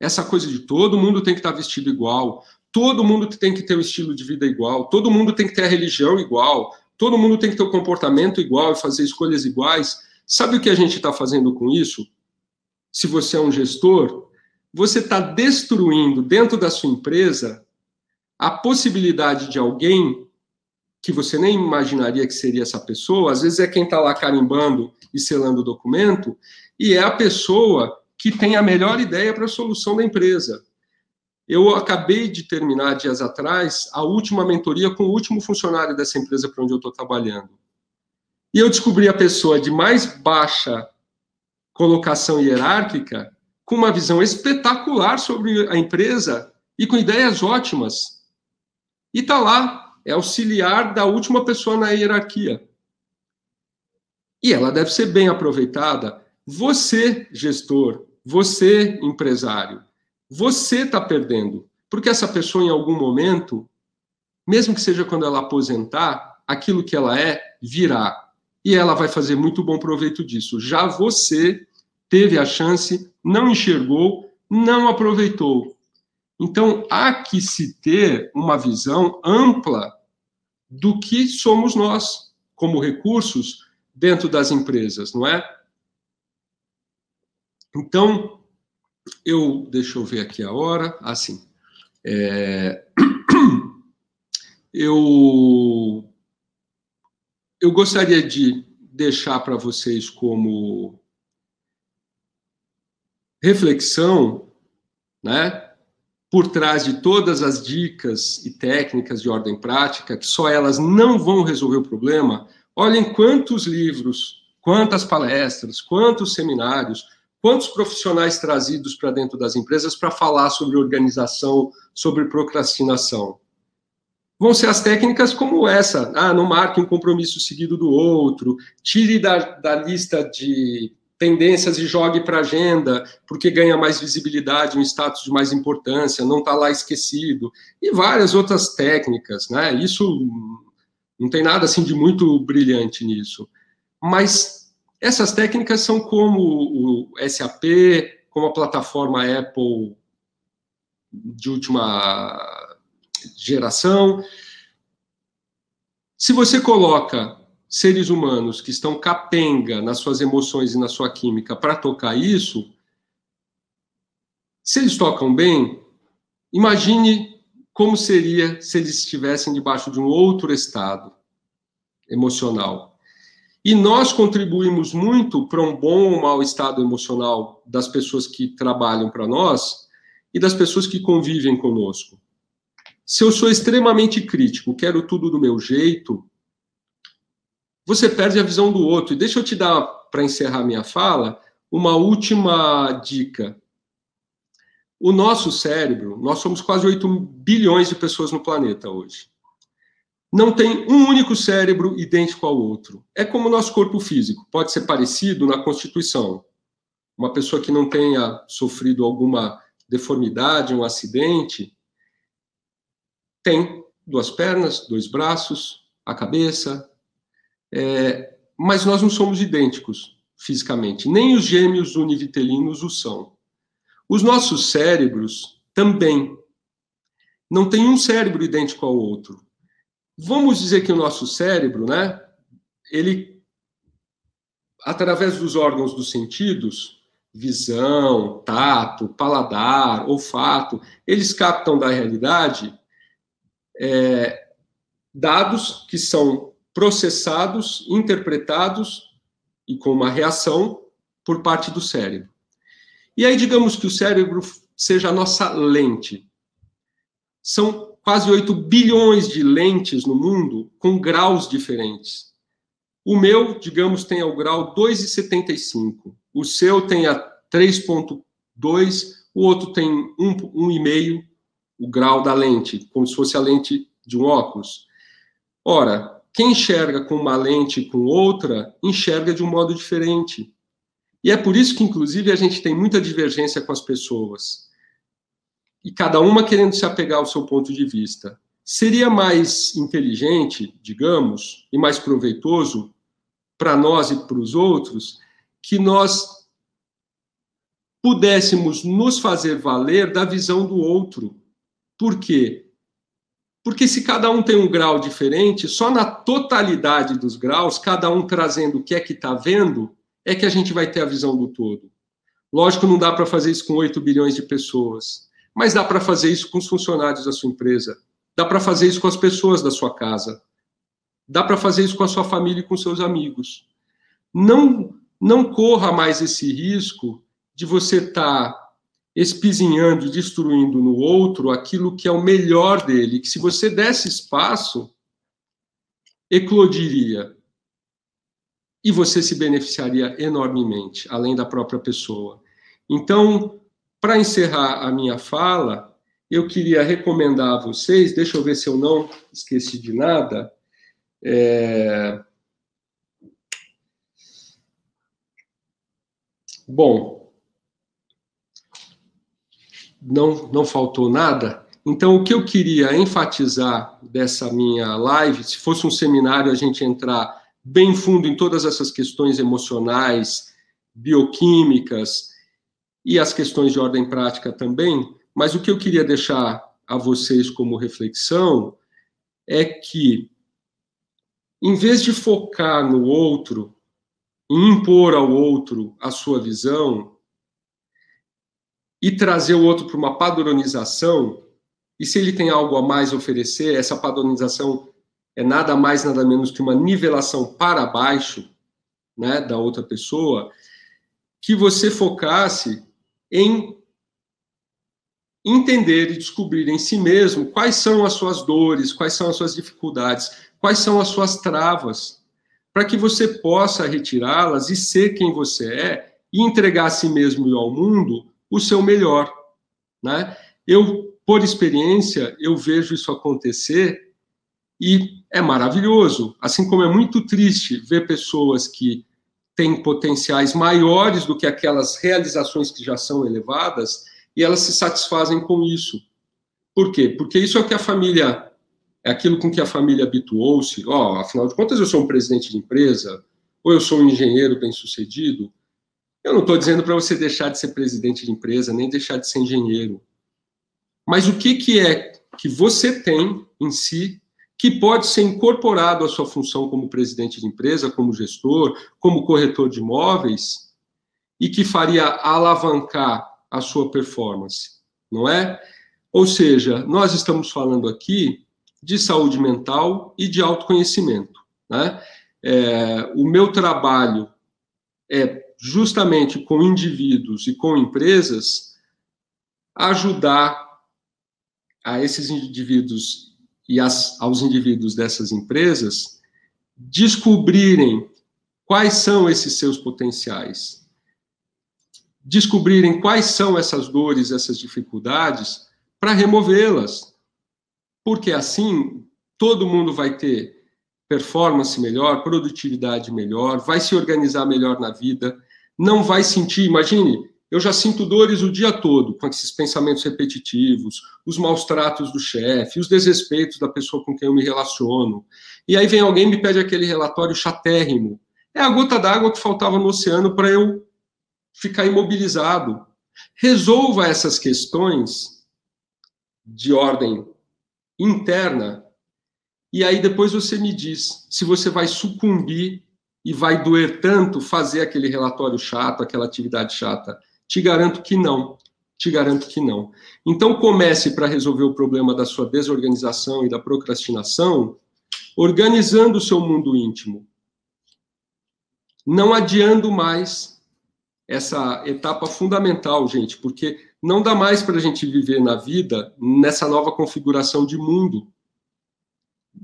Essa coisa de todo mundo tem que estar vestido igual, todo mundo tem que ter o um estilo de vida igual, todo mundo tem que ter a religião igual, todo mundo tem que ter o um comportamento igual e fazer escolhas iguais. Sabe o que a gente está fazendo com isso? Se você é um gestor, você está destruindo dentro da sua empresa a possibilidade de alguém que você nem imaginaria que seria essa pessoa, às vezes é quem está lá carimbando e selando o documento, e é a pessoa que tem a melhor ideia para a solução da empresa. Eu acabei de terminar, dias atrás, a última mentoria com o último funcionário dessa empresa para onde eu estou trabalhando. E eu descobri a pessoa de mais baixa colocação hierárquica com uma visão espetacular sobre a empresa e com ideias ótimas. E está lá, é auxiliar da última pessoa na hierarquia. E ela deve ser bem aproveitada. Você, gestor, você, empresário, você está perdendo. Porque essa pessoa, em algum momento, mesmo que seja quando ela aposentar, aquilo que ela é virá. E ela vai fazer muito bom proveito disso. Já você teve a chance, não enxergou, não aproveitou. Então, há que se ter uma visão ampla do que somos nós, como recursos, dentro das empresas, não é? Então, eu, deixa eu ver aqui a hora. Assim, é, eu, eu gostaria de deixar para vocês como reflexão, né? Por trás de todas as dicas e técnicas de ordem prática, que só elas não vão resolver o problema, olhem quantos livros, quantas palestras, quantos seminários, Quantos profissionais trazidos para dentro das empresas para falar sobre organização, sobre procrastinação? Vão ser as técnicas como essa. Ah, não marque um compromisso seguido do outro, tire da, da lista de tendências e jogue para agenda, porque ganha mais visibilidade, um status de mais importância, não está lá esquecido, e várias outras técnicas, né? Isso não tem nada assim de muito brilhante nisso. Mas essas técnicas são como o SAP, como a plataforma Apple de última geração. Se você coloca seres humanos que estão capenga nas suas emoções e na sua química para tocar isso, se eles tocam bem, imagine como seria se eles estivessem debaixo de um outro estado emocional. E nós contribuímos muito para um bom ou mau estado emocional das pessoas que trabalham para nós e das pessoas que convivem conosco. Se eu sou extremamente crítico, quero tudo do meu jeito, você perde a visão do outro. E deixa eu te dar, para encerrar minha fala, uma última dica. O nosso cérebro, nós somos quase 8 bilhões de pessoas no planeta hoje não tem um único cérebro idêntico ao outro. É como o nosso corpo físico, pode ser parecido na constituição. Uma pessoa que não tenha sofrido alguma deformidade, um acidente, tem duas pernas, dois braços, a cabeça, é, mas nós não somos idênticos fisicamente, nem os gêmeos univitelinos o são. Os nossos cérebros também. Não tem um cérebro idêntico ao outro. Vamos dizer que o nosso cérebro, né, ele, através dos órgãos dos sentidos, visão, tato, paladar, olfato, eles captam da realidade é, dados que são processados, interpretados e com uma reação por parte do cérebro. E aí, digamos que o cérebro seja a nossa lente. são quase 8 bilhões de lentes no mundo com graus diferentes. O meu, digamos, tem o grau 2,75. O seu tem a 3,2. O outro tem 1,5 o grau da lente, como se fosse a lente de um óculos. Ora, quem enxerga com uma lente e com outra, enxerga de um modo diferente. E é por isso que, inclusive, a gente tem muita divergência com as pessoas e cada uma querendo se apegar ao seu ponto de vista. Seria mais inteligente, digamos, e mais proveitoso para nós e para os outros que nós pudéssemos nos fazer valer da visão do outro. Por quê? Porque se cada um tem um grau diferente, só na totalidade dos graus, cada um trazendo o que é que está vendo, é que a gente vai ter a visão do todo. Lógico, não dá para fazer isso com 8 bilhões de pessoas. Mas dá para fazer isso com os funcionários da sua empresa, dá para fazer isso com as pessoas da sua casa, dá para fazer isso com a sua família e com seus amigos. Não, não corra mais esse risco de você estar tá espizinhando, destruindo no outro aquilo que é o melhor dele, que se você desse espaço, eclodiria. E você se beneficiaria enormemente, além da própria pessoa. Então, para encerrar a minha fala, eu queria recomendar a vocês, deixa eu ver se eu não esqueci de nada. É... Bom, não, não faltou nada. Então, o que eu queria enfatizar dessa minha live, se fosse um seminário, a gente entrar bem fundo em todas essas questões emocionais, bioquímicas, e as questões de ordem prática também, mas o que eu queria deixar a vocês como reflexão é que, em vez de focar no outro, em impor ao outro a sua visão e trazer o outro para uma padronização, e se ele tem algo a mais oferecer, essa padronização é nada mais, nada menos que uma nivelação para baixo né, da outra pessoa, que você focasse em entender e descobrir em si mesmo quais são as suas dores, quais são as suas dificuldades, quais são as suas travas, para que você possa retirá-las e ser quem você é e entregar a si mesmo e ao mundo o seu melhor, né? Eu, por experiência, eu vejo isso acontecer e é maravilhoso, assim como é muito triste ver pessoas que têm potenciais maiores do que aquelas realizações que já são elevadas e elas se satisfazem com isso. Por quê? Porque isso é o que a família, é aquilo com que a família habituou-se. Ó, oh, afinal de contas, eu sou um presidente de empresa, ou eu sou um engenheiro bem-sucedido. Eu não estou dizendo para você deixar de ser presidente de empresa, nem deixar de ser engenheiro. Mas o que, que é que você tem em si que pode ser incorporado à sua função como presidente de empresa, como gestor, como corretor de imóveis, e que faria alavancar a sua performance, não é? Ou seja, nós estamos falando aqui de saúde mental e de autoconhecimento, né? É, o meu trabalho é justamente com indivíduos e com empresas ajudar a esses indivíduos e as, aos indivíduos dessas empresas descobrirem quais são esses seus potenciais, descobrirem quais são essas dores, essas dificuldades, para removê-las. Porque assim todo mundo vai ter performance melhor, produtividade melhor, vai se organizar melhor na vida, não vai sentir, imagine, eu já sinto dores o dia todo com esses pensamentos repetitivos, os maus tratos do chefe, os desrespeitos da pessoa com quem eu me relaciono. E aí vem alguém e me pede aquele relatório chatérrimo. É a gota d'água que faltava no oceano para eu ficar imobilizado. Resolva essas questões de ordem interna e aí depois você me diz se você vai sucumbir e vai doer tanto fazer aquele relatório chato, aquela atividade chata te garanto que não. Te garanto que não. Então comece para resolver o problema da sua desorganização e da procrastinação, organizando o seu mundo íntimo. Não adiando mais essa etapa fundamental, gente, porque não dá mais para a gente viver na vida nessa nova configuração de mundo,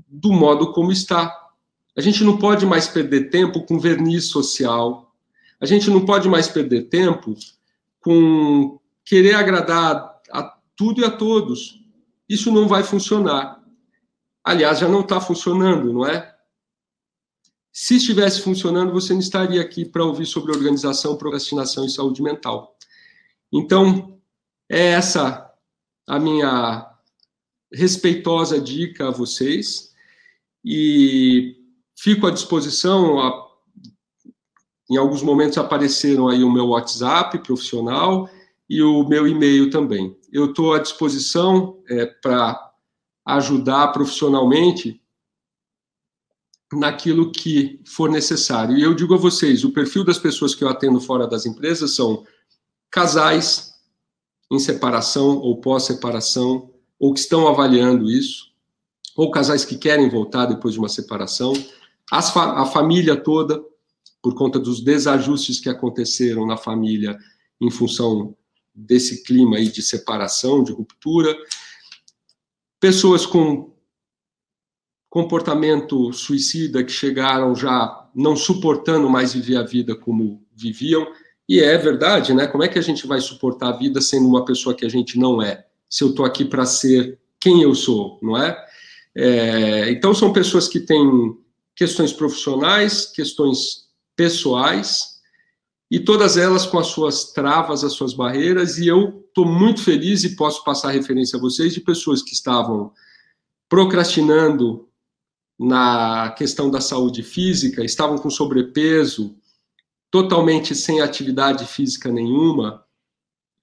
do modo como está. A gente não pode mais perder tempo com verniz social. A gente não pode mais perder tempo com querer agradar a tudo e a todos. Isso não vai funcionar. Aliás, já não está funcionando, não é? Se estivesse funcionando, você não estaria aqui para ouvir sobre organização, procrastinação e saúde mental. Então, é essa a minha respeitosa dica a vocês. E Fico à disposição. A, em alguns momentos apareceram aí o meu WhatsApp profissional e o meu e-mail também. Eu estou à disposição é, para ajudar profissionalmente naquilo que for necessário. E eu digo a vocês, o perfil das pessoas que eu atendo fora das empresas são casais em separação ou pós-separação, ou que estão avaliando isso, ou casais que querem voltar depois de uma separação, fa a família toda, por conta dos desajustes que aconteceram na família em função desse clima aí de separação, de ruptura, pessoas com comportamento suicida que chegaram já não suportando mais viver a vida como viviam, e é verdade, né? Como é que a gente vai suportar a vida sendo uma pessoa que a gente não é? Se eu estou aqui para ser quem eu sou, não é? é? Então são pessoas que têm questões profissionais, questões pessoais, e todas elas com as suas travas, as suas barreiras, e eu estou muito feliz e posso passar referência a vocês de pessoas que estavam procrastinando na questão da saúde física, estavam com sobrepeso, totalmente sem atividade física nenhuma,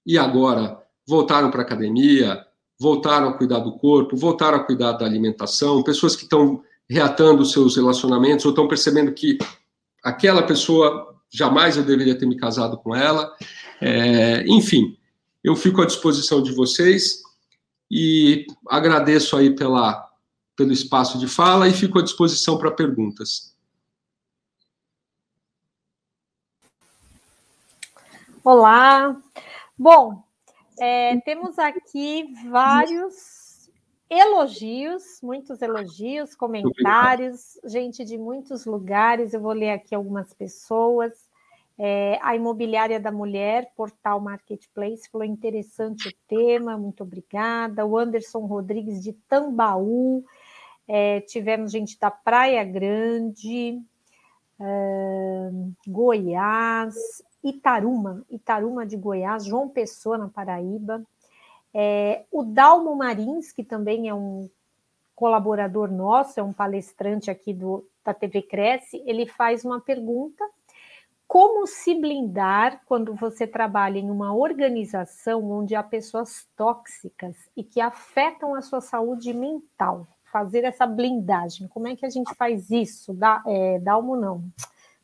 e agora voltaram para a academia, voltaram a cuidar do corpo, voltaram a cuidar da alimentação, pessoas que estão reatando seus relacionamentos ou estão percebendo que aquela pessoa jamais eu deveria ter me casado com ela. É, enfim, eu fico à disposição de vocês e agradeço aí pela, pelo espaço de fala e fico à disposição para perguntas. Olá. Bom, é, temos aqui vários elogios, muitos elogios, comentários, gente de muitos lugares. Eu vou ler aqui algumas pessoas. É, a Imobiliária da Mulher, Portal Marketplace, falou interessante o tema, muito obrigada. O Anderson Rodrigues de Tambaú, é, tivemos gente da Praia Grande, Goiás, Itaruma, Itaruma de Goiás, João Pessoa, na Paraíba. É, o Dalmo Marins, que também é um colaborador nosso, é um palestrante aqui do, da TV Cresce, ele faz uma pergunta: como se blindar quando você trabalha em uma organização onde há pessoas tóxicas e que afetam a sua saúde mental? Fazer essa blindagem, como é que a gente faz isso? Da, é, Dalmo não.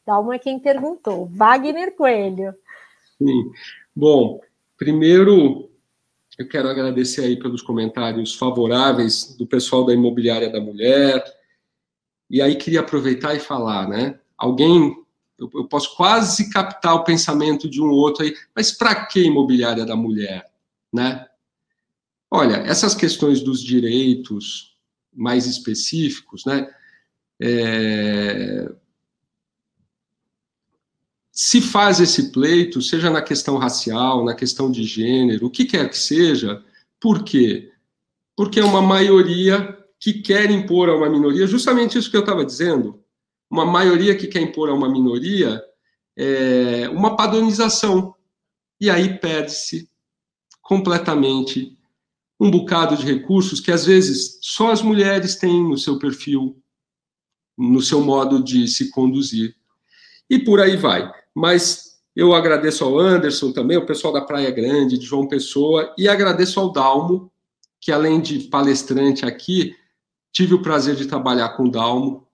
Dalmo é quem perguntou. Wagner Coelho. Sim. Bom, primeiro eu quero agradecer aí pelos comentários favoráveis do pessoal da Imobiliária da Mulher. E aí queria aproveitar e falar, né? Alguém, eu, eu posso quase captar o pensamento de um outro aí, mas para que Imobiliária da Mulher, né? Olha, essas questões dos direitos mais específicos, né? É, se faz esse pleito, seja na questão racial, na questão de gênero, o que quer que seja, por quê? Porque é uma maioria que quer impor a uma minoria, justamente isso que eu estava dizendo, uma maioria que quer impor a uma minoria é, uma padronização. E aí perde-se completamente um bocado de recursos que às vezes só as mulheres têm no seu perfil, no seu modo de se conduzir. E por aí vai. Mas eu agradeço ao Anderson também, o pessoal da Praia Grande, de João Pessoa, e agradeço ao Dalmo, que além de palestrante aqui, tive o prazer de trabalhar com o Dalmo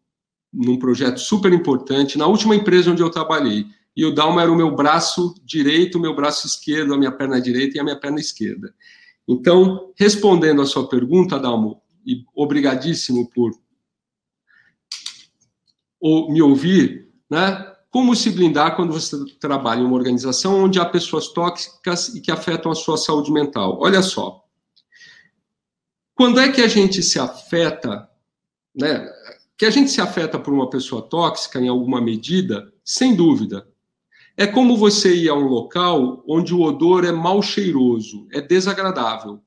num projeto super importante, na última empresa onde eu trabalhei. E o Dalmo era o meu braço direito, o meu braço esquerdo, a minha perna direita e a minha perna esquerda. Então, respondendo a sua pergunta, Dalmo, e obrigadíssimo por me ouvir, né? Como se blindar quando você trabalha em uma organização onde há pessoas tóxicas e que afetam a sua saúde mental? Olha só. Quando é que a gente se afeta, né? Que a gente se afeta por uma pessoa tóxica em alguma medida, sem dúvida. É como você ir a um local onde o odor é mal cheiroso, é desagradável.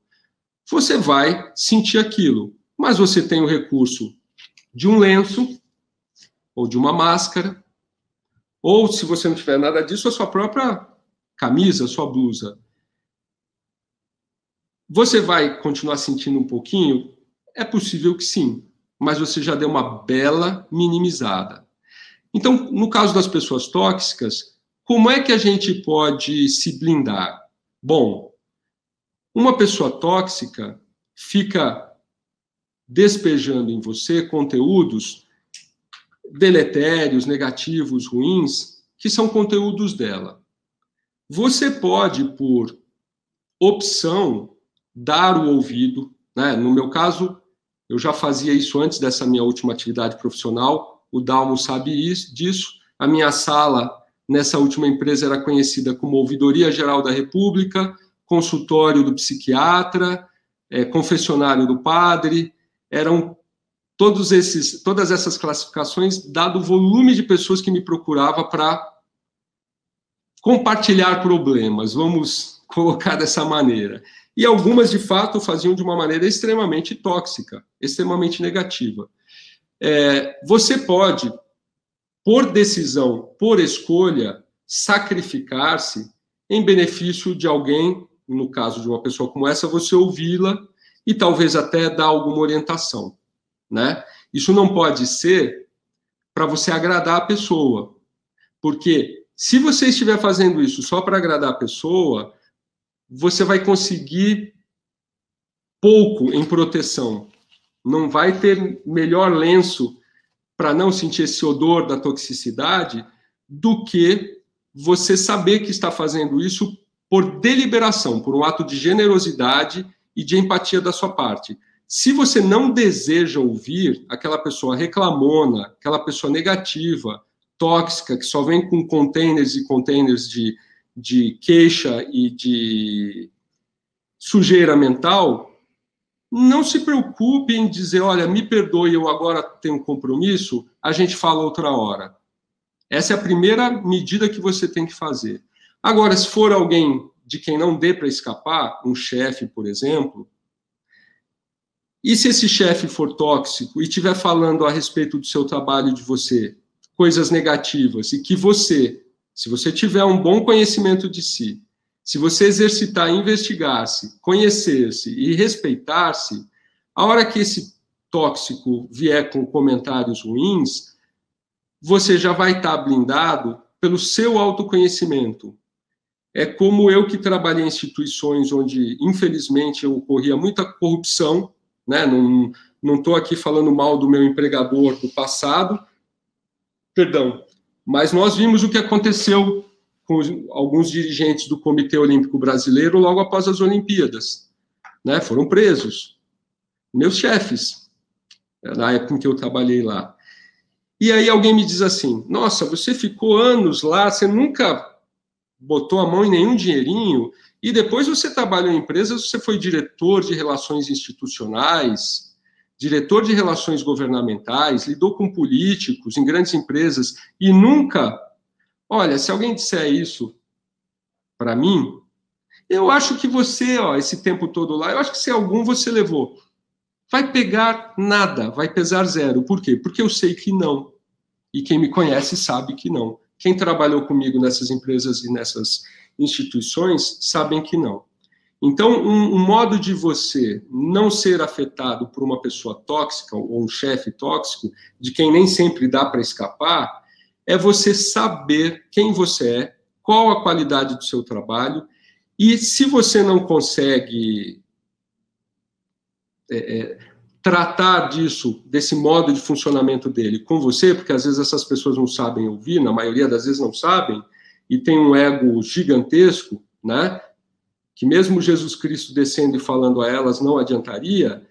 Você vai sentir aquilo, mas você tem o recurso de um lenço ou de uma máscara ou, se você não tiver nada disso, a sua própria camisa, a sua blusa. Você vai continuar sentindo um pouquinho? É possível que sim, mas você já deu uma bela minimizada. Então, no caso das pessoas tóxicas, como é que a gente pode se blindar? Bom, uma pessoa tóxica fica despejando em você conteúdos deletérios, negativos, ruins, que são conteúdos dela. Você pode, por opção, dar o ouvido. Né? No meu caso, eu já fazia isso antes dessa minha última atividade profissional, o Dalmo sabe isso, disso. A minha sala nessa última empresa era conhecida como Ouvidoria Geral da República, consultório do psiquiatra, é, confessionário do padre, eram todos esses, todas essas classificações, dado o volume de pessoas que me procurava para compartilhar problemas, vamos colocar dessa maneira. E algumas, de fato, faziam de uma maneira extremamente tóxica, extremamente negativa. É, você pode, por decisão, por escolha, sacrificar-se em benefício de alguém, no caso de uma pessoa como essa, você ouvi-la e talvez até dar alguma orientação né? Isso não pode ser para você agradar a pessoa, porque se você estiver fazendo isso só para agradar a pessoa, você vai conseguir pouco em proteção. Não vai ter melhor lenço para não sentir esse odor da toxicidade do que você saber que está fazendo isso por deliberação, por um ato de generosidade e de empatia da sua parte. Se você não deseja ouvir aquela pessoa reclamona, aquela pessoa negativa, tóxica, que só vem com containers e containers de, de queixa e de sujeira mental, não se preocupe em dizer, olha, me perdoe, eu agora tenho um compromisso, a gente fala outra hora. Essa é a primeira medida que você tem que fazer. Agora, se for alguém de quem não dê para escapar, um chefe, por exemplo, e se esse chefe for tóxico e estiver falando a respeito do seu trabalho de você, coisas negativas, e que você, se você tiver um bom conhecimento de si, se você exercitar, investigar-se, conhecer-se e respeitar-se, a hora que esse tóxico vier com comentários ruins, você já vai estar blindado pelo seu autoconhecimento. É como eu que trabalhei em instituições onde, infelizmente, ocorria muita corrupção, né? Não estou aqui falando mal do meu empregador do passado, perdão, mas nós vimos o que aconteceu com alguns dirigentes do Comitê Olímpico Brasileiro logo após as Olimpíadas, né? Foram presos, meus chefes, na época em que eu trabalhei lá. E aí alguém me diz assim: Nossa, você ficou anos lá, você nunca botou a mão em nenhum dinheirinho, e depois você trabalhou em empresas, você foi diretor de relações institucionais, diretor de relações governamentais, lidou com políticos em grandes empresas e nunca. Olha, se alguém disser isso para mim, eu acho que você, ó, esse tempo todo lá, eu acho que se algum você levou, vai pegar nada, vai pesar zero. Por quê? Porque eu sei que não. E quem me conhece sabe que não. Quem trabalhou comigo nessas empresas e nessas instituições sabem que não. Então, um, um, modo de você não ser afetado por uma pessoa tóxica ou um chefe tóxico, de quem nem sempre dá para escapar, é você saber quem você é, qual a qualidade do seu trabalho, e se você não consegue é, é, tratar disso, desse modo de funcionamento dele com você, porque às vezes essas pessoas não sabem ouvir, na maioria das vezes não sabem, e tem um ego gigantesco, né? Que mesmo Jesus Cristo descendo e falando a elas não adiantaria,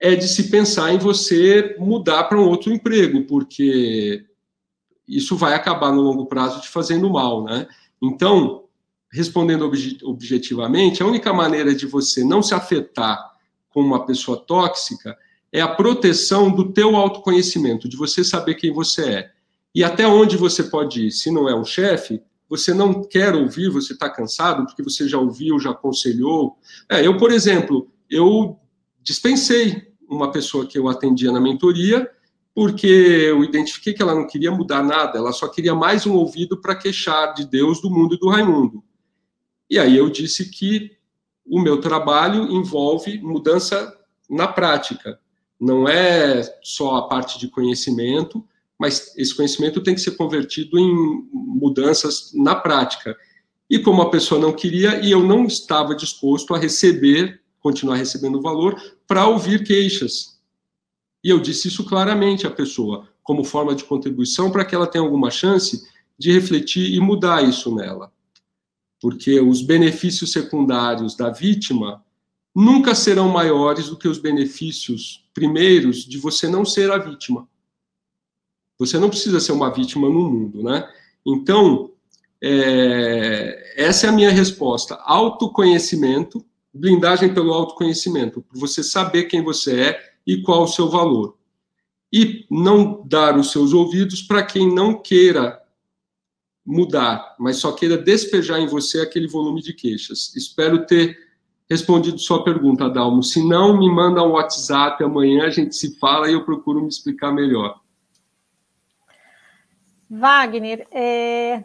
é de se pensar em você mudar para um outro emprego, porque isso vai acabar no longo prazo te fazendo mal, né? Então, respondendo objetivamente, a única maneira de você não se afetar com uma pessoa tóxica é a proteção do teu autoconhecimento, de você saber quem você é. E até onde você pode ir. Se não é um chefe, você não quer ouvir, você está cansado, porque você já ouviu, já aconselhou. É, eu, por exemplo, eu dispensei uma pessoa que eu atendia na mentoria, porque eu identifiquei que ela não queria mudar nada, ela só queria mais um ouvido para queixar de Deus, do mundo e do Raimundo. E aí eu disse que o meu trabalho envolve mudança na prática. Não é só a parte de conhecimento, mas esse conhecimento tem que ser convertido em mudanças na prática. E como a pessoa não queria, e eu não estava disposto a receber, continuar recebendo valor, para ouvir queixas. E eu disse isso claramente à pessoa, como forma de contribuição, para que ela tenha alguma chance de refletir e mudar isso nela porque os benefícios secundários da vítima nunca serão maiores do que os benefícios primeiros de você não ser a vítima. Você não precisa ser uma vítima no mundo, né? Então, é, essa é a minha resposta. Autoconhecimento, blindagem pelo autoconhecimento, você saber quem você é e qual o seu valor. E não dar os seus ouvidos para quem não queira mudar, mas só queira despejar em você aquele volume de queixas. Espero ter respondido sua pergunta, Dalmo. Se não, me manda um WhatsApp, amanhã a gente se fala e eu procuro me explicar melhor. Wagner, é...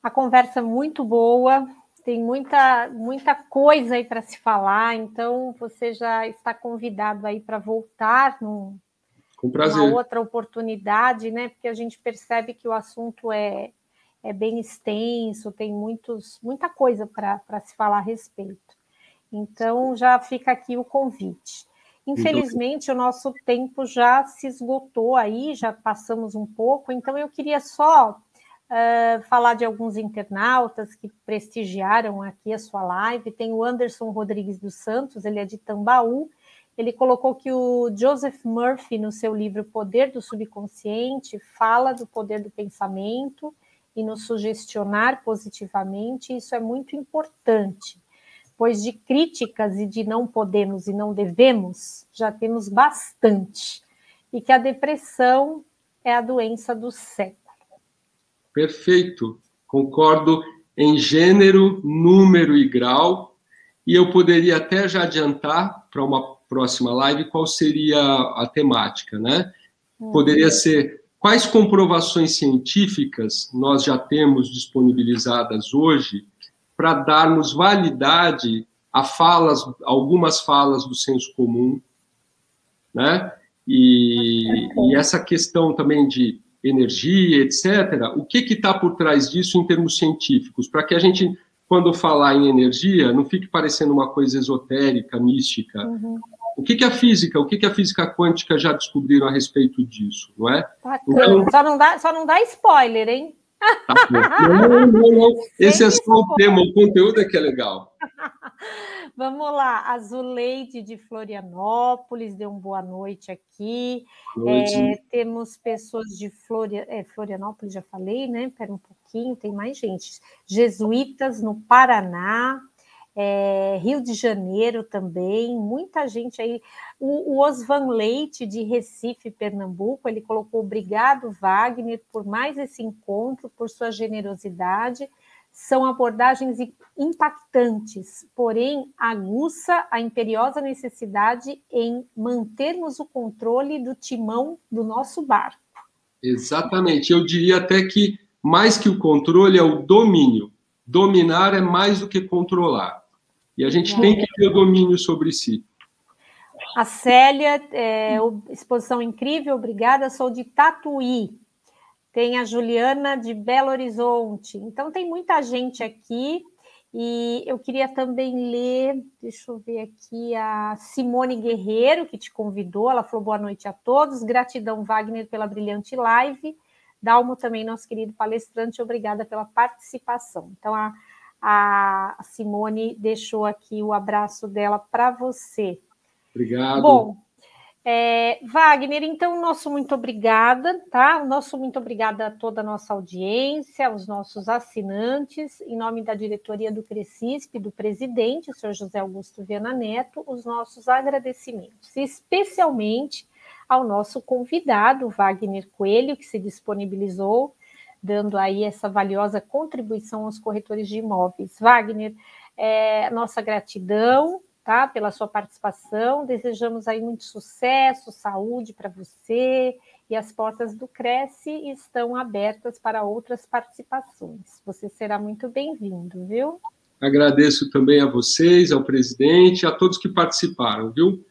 a conversa é muito boa, tem muita, muita coisa aí para se falar, então você já está convidado aí para voltar num, Com prazer. uma outra oportunidade, né? Porque a gente percebe que o assunto é, é bem extenso, tem muitos, muita coisa para se falar a respeito. Então, já fica aqui o convite. Infelizmente, o nosso tempo já se esgotou aí, já passamos um pouco, então eu queria só uh, falar de alguns internautas que prestigiaram aqui a sua live. Tem o Anderson Rodrigues dos Santos, ele é de Tambaú. Ele colocou que o Joseph Murphy, no seu livro Poder do Subconsciente, fala do poder do pensamento e nos sugestionar positivamente, isso é muito importante, pois de críticas e de não podemos e não devemos, já temos bastante, e que a depressão é a doença do século. Perfeito, concordo em gênero, número e grau, e eu poderia até já adiantar para uma próxima live qual seria a temática, né? Uhum. Poderia ser Quais comprovações científicas nós já temos disponibilizadas hoje para darmos validade a falas, algumas falas do senso comum, né? E, e essa questão também de energia, etc. O que está por trás disso em termos científicos? Para que a gente, quando falar em energia, não fique parecendo uma coisa esotérica, mística. Uhum. O que, que a física, o que, que a física quântica já descobriram a respeito disso, não é? Então, só, não dá, só não dá spoiler, hein? Não, não, não. Esse é só o tema, o conteúdo é que é legal. Vamos lá, Azuleide de Florianópolis, deu uma boa noite aqui. Noite. É, temos pessoas de é, Florianópolis, já falei, né? Espera um pouquinho, tem mais gente. Jesuítas no Paraná, é, Rio de Janeiro também, muita gente aí. O, o Osvan Leite, de Recife, Pernambuco, ele colocou: obrigado, Wagner, por mais esse encontro, por sua generosidade. São abordagens impactantes, porém aguça a imperiosa necessidade em mantermos o controle do timão do nosso barco. Exatamente. Eu diria até que mais que o controle é o domínio. Dominar é mais do que controlar. E a gente é. tem que ter domínio sobre si. A Célia, é, exposição incrível, obrigada. Sou de Tatuí. Tem a Juliana de Belo Horizonte. Então, tem muita gente aqui. E eu queria também ler, deixa eu ver aqui, a Simone Guerreiro, que te convidou. Ela falou boa noite a todos. Gratidão, Wagner, pela brilhante live. Dalmo também, nosso querido palestrante, obrigada pela participação. Então, a a Simone deixou aqui o abraço dela para você. Obrigado. Bom, É, Wagner, então, nosso muito obrigada, tá? Nosso muito obrigada a toda a nossa audiência, aos nossos assinantes, em nome da diretoria do Crescisp, do presidente, o senhor José Augusto Viana Neto, os nossos agradecimentos, especialmente ao nosso convidado, Wagner Coelho, que se disponibilizou, dando aí essa valiosa contribuição aos corretores de imóveis. Wagner, é, nossa gratidão, tá? Pela sua participação. Desejamos aí muito sucesso, saúde para você e as portas do Cresce estão abertas para outras participações. Você será muito bem-vindo, viu? Agradeço também a vocês, ao presidente, a todos que participaram, viu?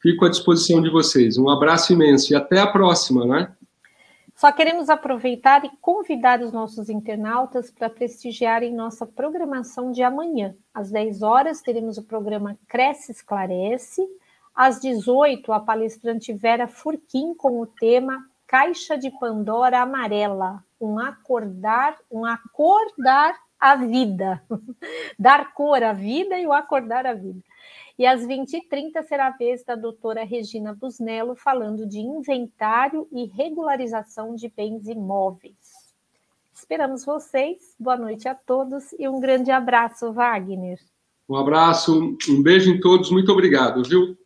Fico à disposição de vocês. Um abraço imenso e até a próxima, né? Só queremos aproveitar e convidar os nossos internautas para prestigiarem nossa programação de amanhã. Às 10 horas teremos o programa Cresce Esclarece. Às 18, a palestrante Vera Furquim com o tema Caixa de Pandora Amarela, um acordar, um acordar a vida. Dar cor à vida e o acordar a vida. E às 20h30 será a vez da doutora Regina Busnello falando de inventário e regularização de bens imóveis. Esperamos vocês. Boa noite a todos e um grande abraço, Wagner. Um abraço, um beijo em todos. Muito obrigado, viu?